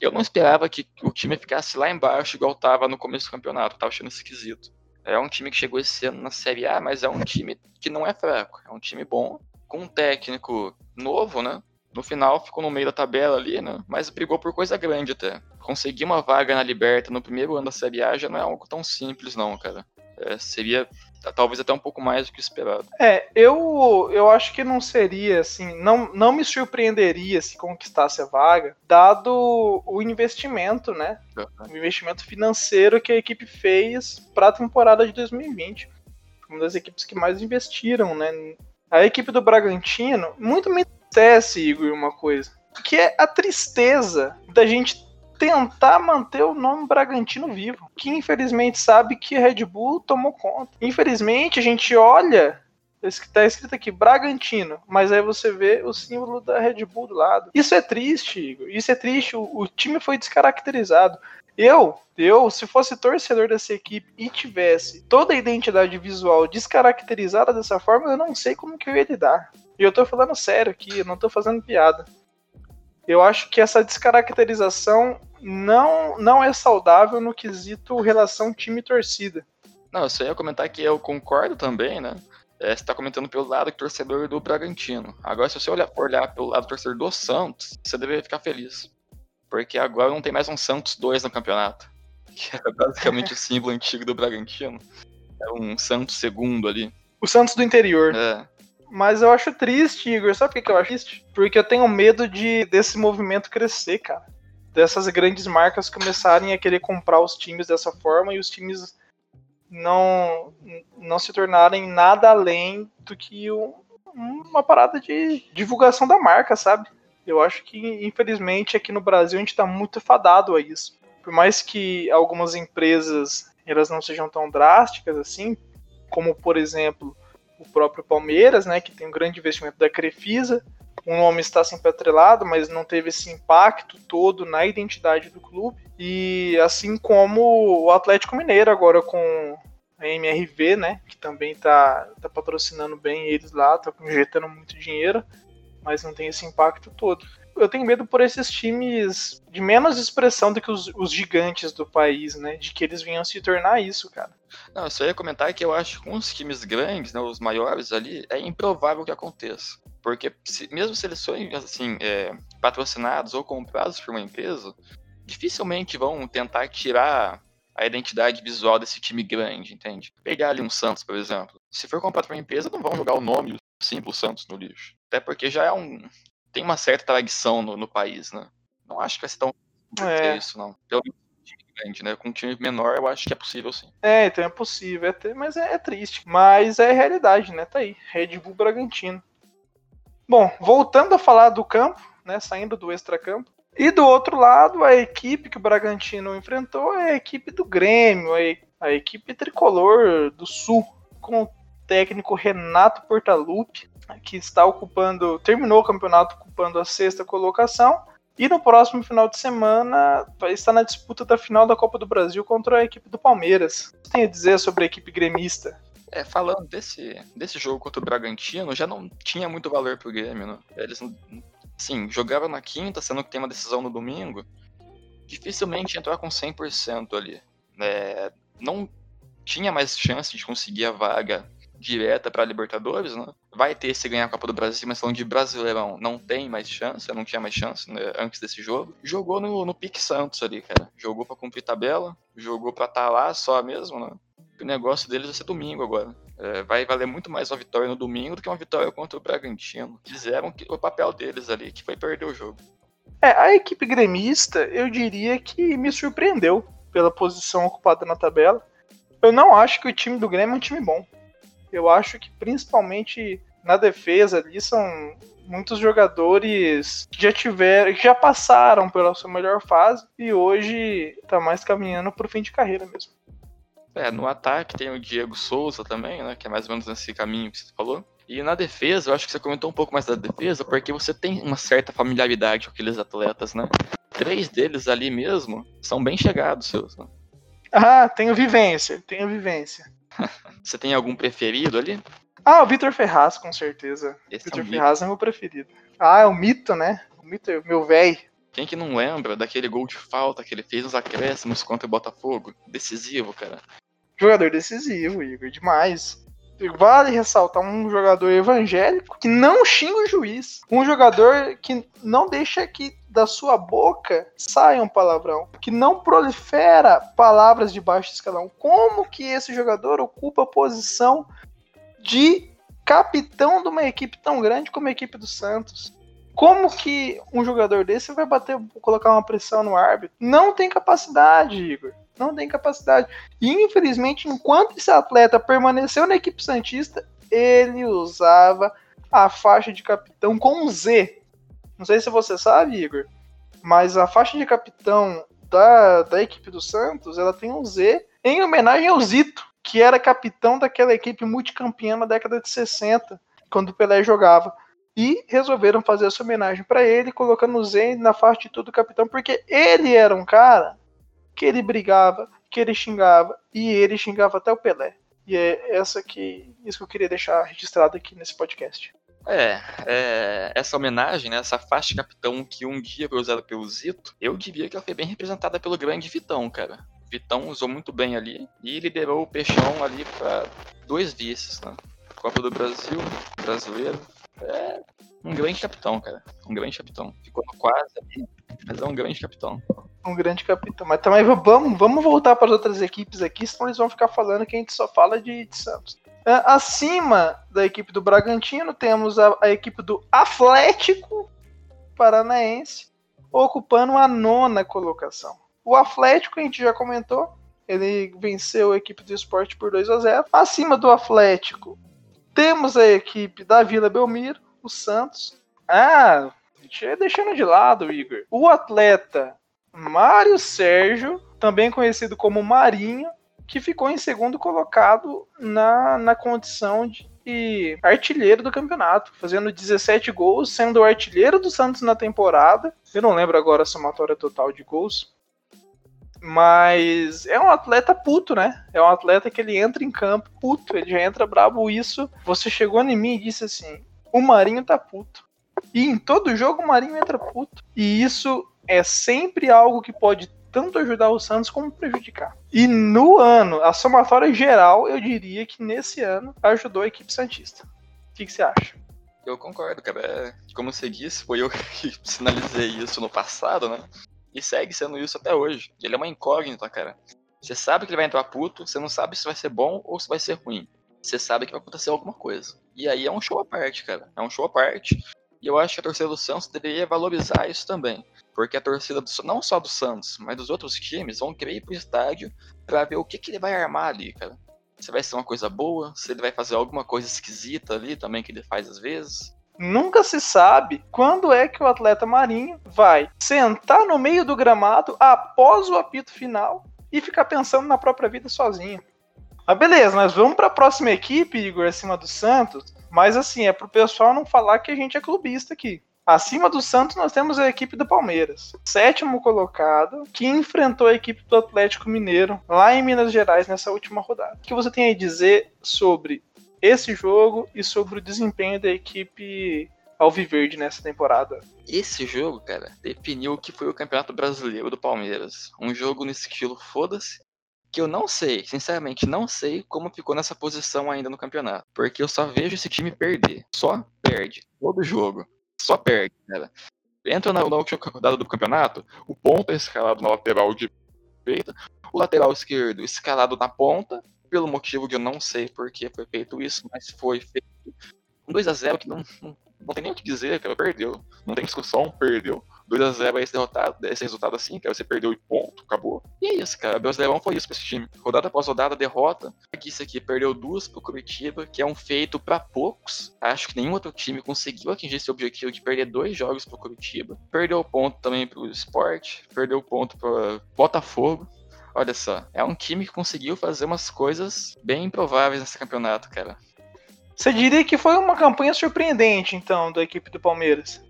eu não esperava que o time ficasse lá embaixo igual estava no começo do campeonato. Tava achando esquisito. É um time que chegou esse ano na Série A, mas é um time que não é fraco. É um time bom com um técnico novo, né? No final ficou no meio da tabela ali, né? Mas brigou por coisa grande até. Conseguir uma vaga na Liberta no primeiro ano da Série A já não é algo tão simples, não, cara. É, seria talvez até um pouco mais do que esperado. É, eu, eu acho que não seria assim, não, não me surpreenderia se conquistasse a vaga, dado o investimento, né? Uhum. O investimento financeiro que a equipe fez para a temporada de 2020. Uma das equipes que mais investiram, né? A equipe do Bragantino, muito me acontece, Igor, uma coisa, que é a tristeza da gente tentar manter o nome Bragantino vivo, que infelizmente sabe que Red Bull tomou conta. Infelizmente a gente olha Está escrito aqui Bragantino, mas aí você vê o símbolo da Red Bull do lado. Isso é triste, Igor. Isso é triste. O, o, time foi descaracterizado. Eu, eu, se fosse torcedor dessa equipe e tivesse toda a identidade visual descaracterizada dessa forma, eu não sei como que eu ia lidar. E eu tô falando sério aqui, eu não tô fazendo piada. Eu acho que essa descaracterização não, não é saudável no quesito relação time-torcida. Não, só ia comentar que eu concordo também, né? É, você está comentando pelo lado do torcedor do Bragantino. Agora, se você olhar, olhar pelo lado do torcedor do Santos, você deveria ficar feliz. Porque agora não tem mais um Santos 2 no campeonato. (laughs) Que era basicamente o símbolo antigo do Bragantino. É um Santos segundo ali. O O Santos do interior. É. Mas eu acho triste, Igor. Sabe por que eu acho triste? Porque eu tenho medo de desse movimento crescer, cara. Dessas grandes marcas começarem a querer comprar os times dessa forma e os times não, não se tornarem nada além do que um, uma parada de divulgação da marca, sabe? Eu acho que, infelizmente, aqui no Brasil a gente está muito fadado a isso. Por mais que algumas empresas elas não sejam tão drásticas assim, como por exemplo o próprio Palmeiras, né, que tem um grande investimento da Crefisa, o nome está sempre atrelado, mas não teve esse impacto todo na identidade do clube. E assim como o Atlético Mineiro agora com a MRV, né, que também está tá patrocinando bem eles lá, está injetando muito dinheiro, mas não tem esse impacto todo eu tenho medo por esses times de menos expressão do que os, os, gigantes do país, né? De que eles venham se tornar isso, cara. Não, eu só ia comentar que eu acho que os times grandes, né, os maiores ali, é improvável que aconteça. Porque se, mesmo se eles forem, assim, é, patrocinados ou comprados por uma empresa, dificilmente vão tentar tirar a identidade visual desse time grande, entende? Pegar ali um Santos, por exemplo. Se for comprado por uma empresa, não vão jogar o nome simples Santos no lixo. Até porque já é um, tem uma certa tradição no, no país, né? Não acho que vai ser tão é. isso, não. Pelo time grande, né? Com um time menor, eu acho que é possível, sim. É, então é possível, é mas é, é, triste. Mas é realidade, né? Tá aí. Red Bull Bragantino. Bom, voltando a falar do campo, né? Saindo do extracampo. E do outro lado, a equipe que o Bragantino enfrentou é a equipe do Grêmio, a equipe tricolor do Sul, com o técnico Renato Portaluppi, que está ocupando, terminou o campeonato ocupando a sexta colocação. E no próximo final de semana está na disputa da final da Copa do Brasil contra a equipe do Palmeiras. O que tem a dizer sobre a equipe gremista? É, falando desse, desse jogo contra o Bragantino, já não tinha muito valor pro Grêmio, né? Eles, sim, jogaram na quinta, sendo que tem uma decisão no domingo. Dificilmente entrar com 100% ali. É, não tinha mais chance de conseguir a vaga direta para Libertadores, né? Vai ter se ganhar a Copa do Brasil, mas falando de Brasileirão, não tem mais chance, não tinha mais chance né, antes desse jogo. Jogou no, no Pique Santos ali, cara. Jogou para cumprir tabela, jogou para estar tá lá só mesmo, né? O negócio deles vai ser domingo agora. É, vai valer muito mais uma vitória no domingo do que uma vitória contra o Bragantino. Fizeram o papel deles ali, que foi perder o jogo. É, a equipe gremista, eu diria que me surpreendeu pela posição ocupada na tabela. Eu não acho que o time do Grêmio é um time bom eu acho que principalmente na defesa ali são muitos jogadores que já tiveram, que já passaram pela sua melhor fase e hoje tá mais caminhando pro fim de carreira mesmo. É, no ataque tem o Diego Souza também, né, que é mais ou menos nesse caminho que você falou. E na defesa, eu acho que você comentou um pouco mais da defesa, porque você tem uma certa familiaridade com aqueles atletas, né? Três deles ali mesmo são bem chegados seus, né? Ah, tenho vivência, tenho vivência. (laughs) Você tem algum preferido ali? Ah, o Vitor Ferraz, com certeza. Esse Vitor é um Ferraz é meu preferido. Ah, é o mito, né? O mito, meu velho. Quem que não lembra daquele gol de falta que ele fez nos acréscimos contra o Botafogo? Decisivo, cara. Jogador decisivo, Igor, demais. Vale ressaltar um jogador evangélico que não xinga o juiz. Um jogador que não deixa que da sua boca saia um palavrão. Que não prolifera palavras de baixo escalão. Como que esse jogador ocupa a posição de capitão de uma equipe tão grande como a equipe do Santos? Como que um jogador desse vai bater, colocar uma pressão no árbitro? Não tem capacidade, Igor não tem capacidade. E infelizmente, enquanto esse atleta permaneceu na equipe Santista, ele usava a faixa de capitão com Z. Não sei se você sabe, Igor, mas a faixa de capitão da, da equipe do Santos, ela tem um Z em homenagem ao Zito, que era capitão daquela equipe multicampeã na década de 60, quando o Pelé jogava. E resolveram fazer essa homenagem para ele, colocando o Z na faixa de todo capitão, porque ele era um cara que ele brigava, que ele xingava, e ele xingava até o Pelé. E é essa que, isso que eu queria deixar registrado aqui nesse podcast. É, é, essa homenagem, né, essa faixa de capitão que um dia foi usada pelo Zito, eu diria que ela foi bem representada pelo grande Vitão, cara. Vitão usou muito bem ali e liderou o Peixão ali para dois vices, né? Copa do Brasil, brasileiro. É um grande capitão, cara. Um grande capitão. Ficou quase ali, mas é um grande capitão um grande capitão. Mas também vamos, vamos voltar para as outras equipes aqui, senão eles vão ficar falando que a gente só fala de, de Santos. Acima da equipe do Bragantino, temos a, a equipe do Atlético Paranaense, ocupando a nona colocação. O Atlético, a gente já comentou, ele venceu a equipe do esporte por 2 a 0 Acima do Atlético, temos a equipe da Vila Belmiro, o Santos. Ah, deixando de lado, Igor. O atleta Mário Sérgio, também conhecido como Marinho, que ficou em segundo colocado na, na condição de artilheiro do campeonato, fazendo 17 gols, sendo o artilheiro do Santos na temporada. Eu não lembro agora a somatória total de gols, mas é um atleta puto, né? É um atleta que ele entra em campo puto, ele já entra brabo. Isso, você chegou em mim e disse assim: o Marinho tá puto. E em todo jogo o Marinho entra puto. E isso é sempre algo que pode tanto ajudar o Santos como prejudicar. E no ano, a somatória geral, eu diria que nesse ano ajudou a equipe Santista. O que, você acha? Eu concordo, cara. É, como você disse, foi eu (laughs) que sinalizei isso no passado, né? E segue sendo isso até hoje. Ele é uma incógnita, cara. Você sabe que ele vai entrar puto, você não sabe se vai ser bom ou se vai ser ruim. Você sabe que vai acontecer alguma coisa. E aí é um show à parte, cara. É um show à parte. E eu acho que a torcida do Santos deveria valorizar isso também. Porque a torcida do, não só do Santos, mas dos outros times vão querer ir pro estádio pra ver o que, que ele vai armar ali, cara. Se vai ser uma coisa boa, se ele vai fazer alguma coisa esquisita ali também que ele faz às vezes. Nunca se sabe quando é que o atleta marinho vai sentar no meio do gramado após o apito final e ficar pensando na própria vida sozinho. Mas beleza, nós vamos para a próxima equipe, Igor, acima do Santos. Mas assim, é pro pessoal não falar que a gente é clubista aqui. Acima do Santos, nós temos a equipe do Palmeiras, sétimo colocado, que enfrentou a equipe do Atlético Mineiro lá em Minas Gerais nessa última rodada. O que você tem a dizer sobre esse jogo e sobre o desempenho da equipe Alviverde nessa temporada. Esse jogo, cara, definiu o que foi o Campeonato Brasileiro do Palmeiras. Um jogo no estilo foda-se, que eu não sei, sinceramente, não sei como ficou nessa posição ainda no campeonato. Porque eu só vejo esse time perder. Só perde. Todo jogo. Só perde, cara. Entra na, na última rodada do campeonato, o ponto é escalado na lateral direita, o lateral esquerdo escalado na ponta, pelo motivo que eu não sei por que foi feito isso, mas foi feito. Um 2x0 que não, não, não, tem nem o que dizer, cara, perdeu. Não tem discussão, perdeu. 2x0 é esse, esse resultado assim, cara, você perdeu e ponto, acabou. E é isso, cara, o Brasileirão foi isso pra esse time. Rodada após rodada, derrota. Aqui, isso aqui, perdeu duas pro Curitiba, que é um feito para poucos. Acho que nenhum outro time conseguiu atingir esse objetivo de perder dois jogos pro Curitiba. Perdeu ponto também pro Sport, perdeu ponto pro Botafogo. Olha só, é um time que conseguiu fazer umas coisas bem improváveis nesse campeonato, cara. Você diria que foi uma campanha surpreendente, então, da equipe do Palmeiras?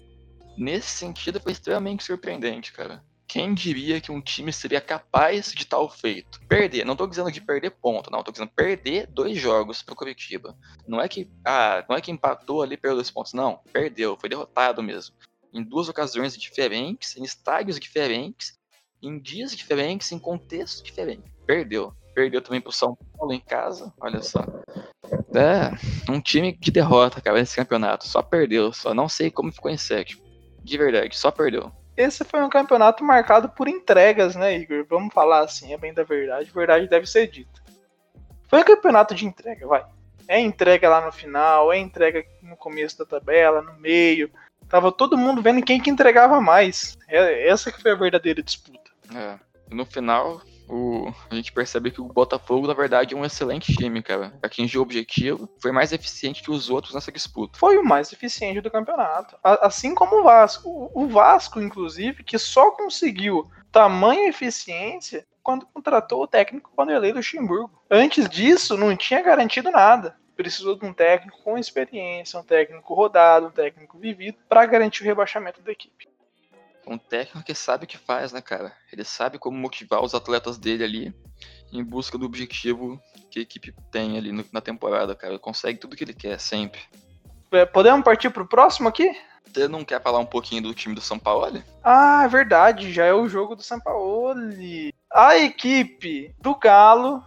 Nesse sentido, foi extremamente surpreendente, cara. Quem diria que um time seria capaz de tal feito? Perder, não tô dizendo de perder ponto, não, tô dizendo perder dois jogos pro Curitiba. Não é que, ah, não é que empatou ali perdeu dois pontos, não, perdeu, foi derrotado mesmo. Em duas ocasiões diferentes, em estádios diferentes, em dias diferentes, em contextos diferentes. Perdeu. Perdeu também pro São Paulo em casa, olha só. É, um time que derrota, cara, nesse campeonato. Só perdeu, só não sei como ficou em sétimo. De verdade, só perdeu. Esse foi um campeonato marcado por entregas, né, Igor? Vamos falar assim, é bem da verdade. Verdade deve ser dita. Foi um campeonato de entrega, vai. É entrega lá no final, é entrega no começo da tabela, no meio. Tava todo mundo vendo quem que entregava mais. É, essa que foi a verdadeira disputa. É. No final, o, a gente percebe que o Botafogo, na verdade, é um excelente time, cara. Atingiu o objetivo, foi mais eficiente que os outros nessa disputa. Foi o mais eficiente do campeonato. assim como o Vasco. O Vasco, inclusive, que só conseguiu tamanha eficiência quando contratou o técnico Vanderlei Luxemburgo. Antes disso, não tinha garantido nada. Precisou de um técnico com experiência, um técnico rodado, um técnico vivido, para garantir o rebaixamento da equipe um técnico que sabe o que faz, né, cara? Ele sabe como motivar os atletas dele ali em busca do objetivo que a equipe tem ali na temporada, cara. Ele consegue tudo que ele quer, sempre. É, podemos partir pro próximo aqui? Você não quer falar um pouquinho do time do São Paulo? Ah, é verdade, já é o jogo do São Paulo. A equipe do Galo,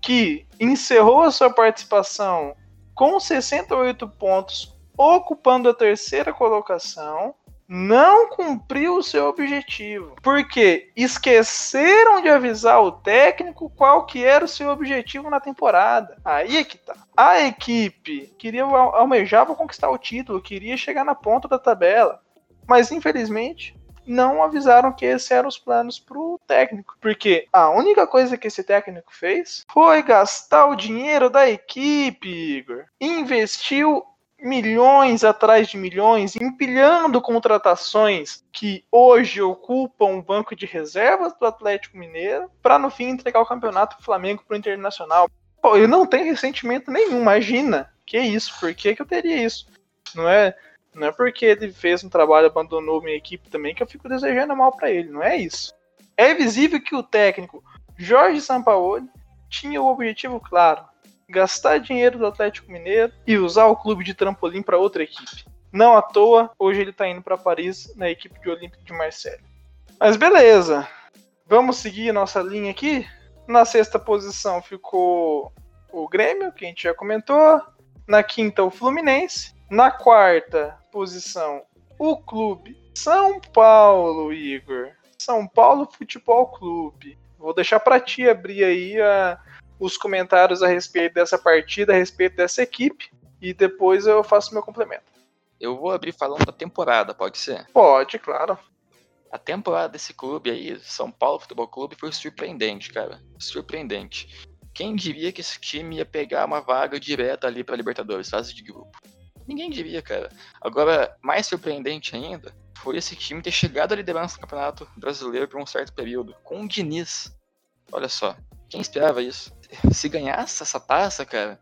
que encerrou a sua participação com 68 pontos, ocupando a terceira colocação, não cumpriu o seu objetivo. Porque esqueceram de avisar o técnico qual que era o seu objetivo na temporada. Aí é que tá. A equipe queria almejava conquistar o título, queria chegar na ponta da tabela. Mas infelizmente não avisaram que esses eram os planos pro técnico. Porque a única coisa que esse técnico fez foi gastar o dinheiro da equipe, Igor. Investiu milhões atrás de milhões, empilhando contratações que hoje ocupam o banco de reservas do Atlético Mineiro, para no fim entregar o campeonato do Flamengo pro Internacional. Pô, eu não tenho ressentimento nenhum, imagina. Que isso? Por que, que eu teria isso? Não é não é porque ele fez um trabalho abandonou minha equipe também que eu fico desejando mal para ele. Não é isso. É visível que o técnico Jorge Sampaoli tinha o objetivo claro: gastar dinheiro do Atlético Mineiro e usar o clube de trampolim para outra equipe. Não à toa, hoje ele está indo para Paris na equipe de Olímpico de Marseille. Mas beleza, vamos seguir nossa linha aqui. Na sexta posição ficou o Grêmio, que a gente já comentou. Na quinta, o Fluminense. Na quarta posição, o clube São Paulo, Igor. São Paulo Futebol Clube. Vou deixar para ti abrir aí a, os comentários a respeito dessa partida, a respeito dessa equipe, e depois eu faço meu complemento. Eu vou abrir falando da temporada, pode ser? Pode, claro. A temporada desse clube aí, São Paulo Futebol Clube, foi surpreendente, cara. Surpreendente. Quem diria que esse time ia pegar uma vaga direta ali para Libertadores, fase de grupo? Ninguém diria, cara. Agora, mais surpreendente ainda, foi esse time ter chegado à liderança do Campeonato Brasileiro por um certo período, com o Diniz. Olha só, quem esperava isso? Se ganhasse essa taça, cara,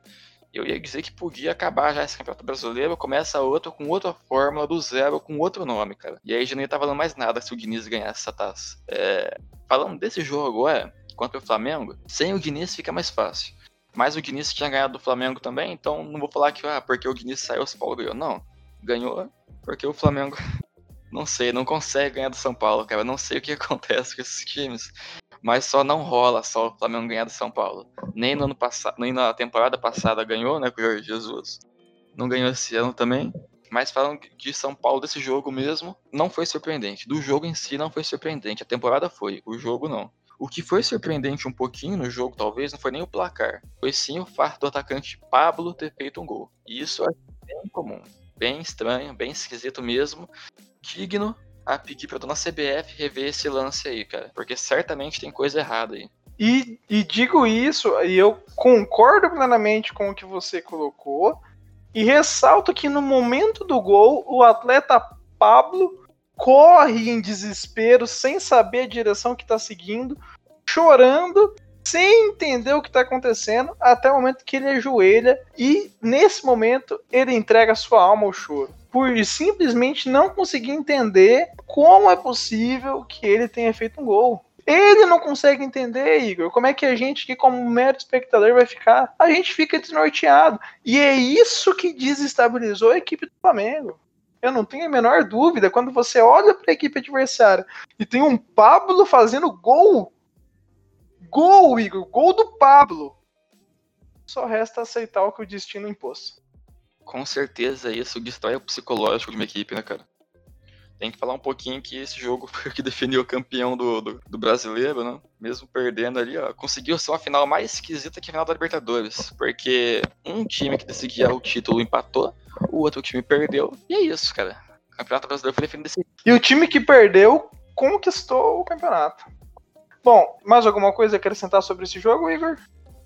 eu ia dizer que podia acabar já esse Campeonato Brasileiro, começa outro com outra fórmula do zero, com outro nome, cara. E aí já não ia estar falando mais nada se o Diniz ganhasse essa taça. É... Falando desse jogo agora, contra o Flamengo, sem o Diniz fica mais fácil. Mas o Diniz tinha ganhado do Flamengo também, então não vou falar que ah, porque o Diniz saiu, o São Paulo ganhou. Não, ganhou porque o Flamengo, (laughs) não sei, não consegue ganhar do São Paulo, cara. Não sei o que acontece com esses times. Mas só não rola só o Flamengo ganhar do São Paulo. Nem no ano passado, nem na temporada passada ganhou, né, com o Jorge Jesus. Não ganhou esse ano também. Mas falando de São Paulo desse jogo mesmo, não foi surpreendente. Do jogo em si não foi surpreendente. A temporada foi, o jogo não. O que foi surpreendente um pouquinho no jogo, talvez, não foi nem o placar. Foi sim o fato do atacante Pablo ter feito um gol. E isso é bem comum. Bem estranho, bem esquisito mesmo. Digno a pedir pra dona CBF rever esse lance aí, cara. Porque certamente tem coisa errada aí. E, e digo isso, e eu concordo plenamente com o que você colocou. E ressalto que no momento do gol, o atleta Pablo corre em desespero, sem saber a direção que está seguindo, chorando, sem entender o que está acontecendo, até o momento que ele ajoelha e, nesse momento, ele entrega sua alma ao choro. Por simplesmente não conseguir entender como é possível que ele tenha feito um gol. Ele não consegue entender, Igor, como é que a gente, que como mero espectador, vai ficar? A gente fica desnorteado. E é isso que desestabilizou a equipe do Flamengo. Eu não tenho a menor dúvida. Quando você olha para a equipe adversária e tem um Pablo fazendo gol. Gol, Igor. Gol do Pablo. Só resta aceitar o que o destino impôs. Com certeza isso destrói o psicológico de uma equipe, né, cara? Tem que falar um pouquinho que esse jogo (laughs) foi o que definiu o campeão do, do, do, brasileiro, né? Mesmo perdendo ali, ó. Conseguiu ser uma final mais esquisita que a final da Libertadores. Porque um time que decidia o título empatou o outro time perdeu, e é isso, cara. O Campeonato Brasileiro foi definido desse E o time que perdeu conquistou o campeonato. Bom, mais alguma coisa a acrescentar sobre esse jogo, Igor?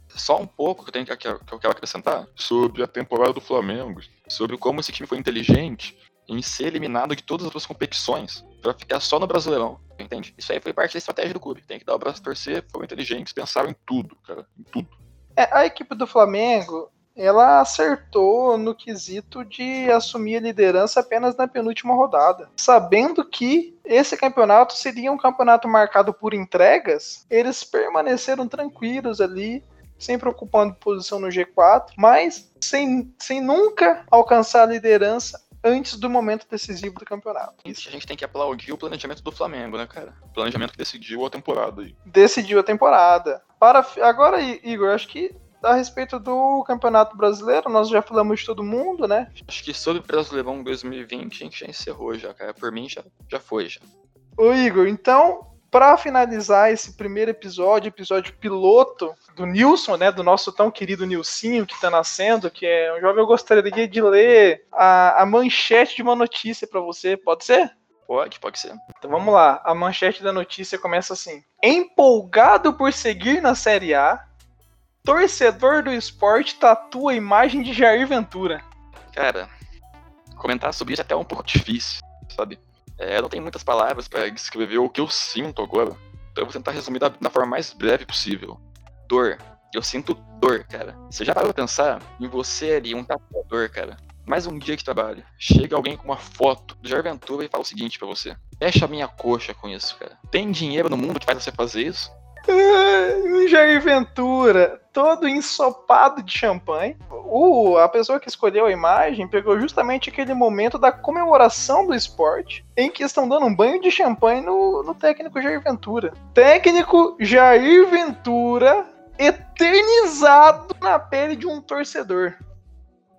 Só um pouco que eu, tenho, que eu quero acrescentar sobre a temporada do Flamengo, sobre como esse time foi inteligente em ser eliminado de todas as outras competições para ficar só no Brasileirão, entende? Isso aí foi parte da estratégia do clube. Tem que dar o braço a torcer, foram inteligentes, pensaram em tudo, cara, em tudo. É, a equipe do Flamengo, ela acertou no quesito de assumir a liderança apenas na penúltima rodada. Sabendo que esse campeonato seria um campeonato marcado por entregas, eles permaneceram tranquilos ali, sempre ocupando posição no G4, mas sem, sem nunca alcançar a liderança antes do momento decisivo do campeonato. Isso a gente tem que aplaudir o planejamento do Flamengo, né, cara? O planejamento que decidiu a temporada aí. Decidiu a temporada. Para agora, Igor, acho que a respeito do Campeonato Brasileiro, nós já falamos de todo mundo, né? Acho que sobre o Brasileirão 2020 a gente já encerrou já, cara. Por mim já, já foi já. Ô Igor, então, para finalizar esse primeiro episódio, episódio piloto do Nilson, né, do nosso tão querido Nilcinho que tá nascendo, que é um jovem, eu gostaria de ler a, a manchete de uma notícia para você, pode ser? Pode, pode ser. Então vamos lá, a manchete da notícia começa assim: Empolgado por seguir na Série A, torcedor do esporte tatua a imagem de Jair Ventura. Cara, comentar sobre isso é até um pouco difícil, sabe? É, não tenho muitas palavras para descrever o que eu sinto agora. Então eu vou tentar resumir da, da forma mais breve possível. Dor. Eu sinto dor, cara. Você já parou pra pensar em você ali, um tatuador, cara? Mais um dia de trabalho. Chega alguém com uma foto do Jair Ventura e fala o seguinte para você. Fecha a minha coxa com isso, cara. Tem dinheiro no mundo que faz você fazer isso? O (laughs) Jair Ventura, todo ensopado de champanhe. O, a pessoa que escolheu a imagem pegou justamente aquele momento da comemoração do esporte em que estão dando um banho de champanhe no, no técnico Jair Ventura. Técnico Jair Ventura eternizado na pele de um torcedor.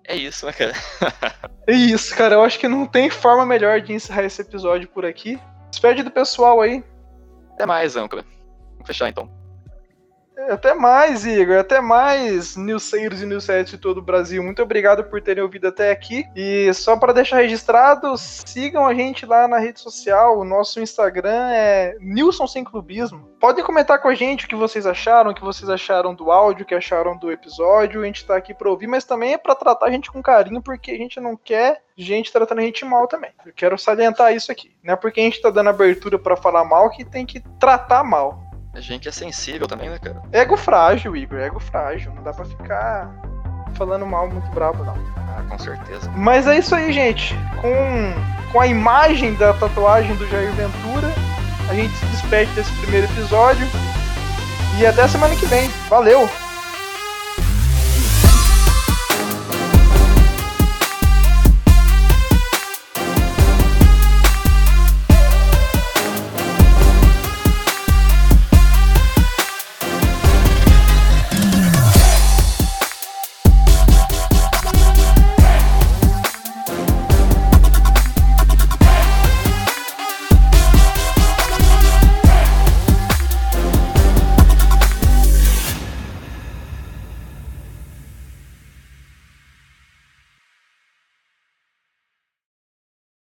É isso, né, cara? (laughs) é isso, cara. Eu acho que não tem forma melhor de encerrar esse episódio por aqui. Despede do pessoal aí. Até mais, âncora. Vamos fechar então. Até mais, Igor. Até mais, newseiros e newsets de todo o Brasil. Muito obrigado por terem ouvido até aqui. E só para deixar registrado, sigam a gente lá na rede social. O nosso Instagram é Nilson Sem Clubismo. Podem comentar com a gente o que vocês acharam, o que vocês acharam do áudio, o que acharam do episódio. A gente tá aqui para ouvir, mas também é para tratar a gente com carinho, porque a gente não quer gente tratando a gente mal também. Eu quero salientar isso aqui. Não é porque a gente tá dando abertura para falar mal que tem que tratar mal. A gente é sensível também, né, cara? Ego frágil, Igor, ego frágil. Não dá pra ficar falando mal muito bravo, não. Ah, com certeza. Mas é isso aí, gente. Com, com a imagem da tatuagem do Jair Ventura, a gente se despede desse primeiro episódio. E até semana que vem. Valeu!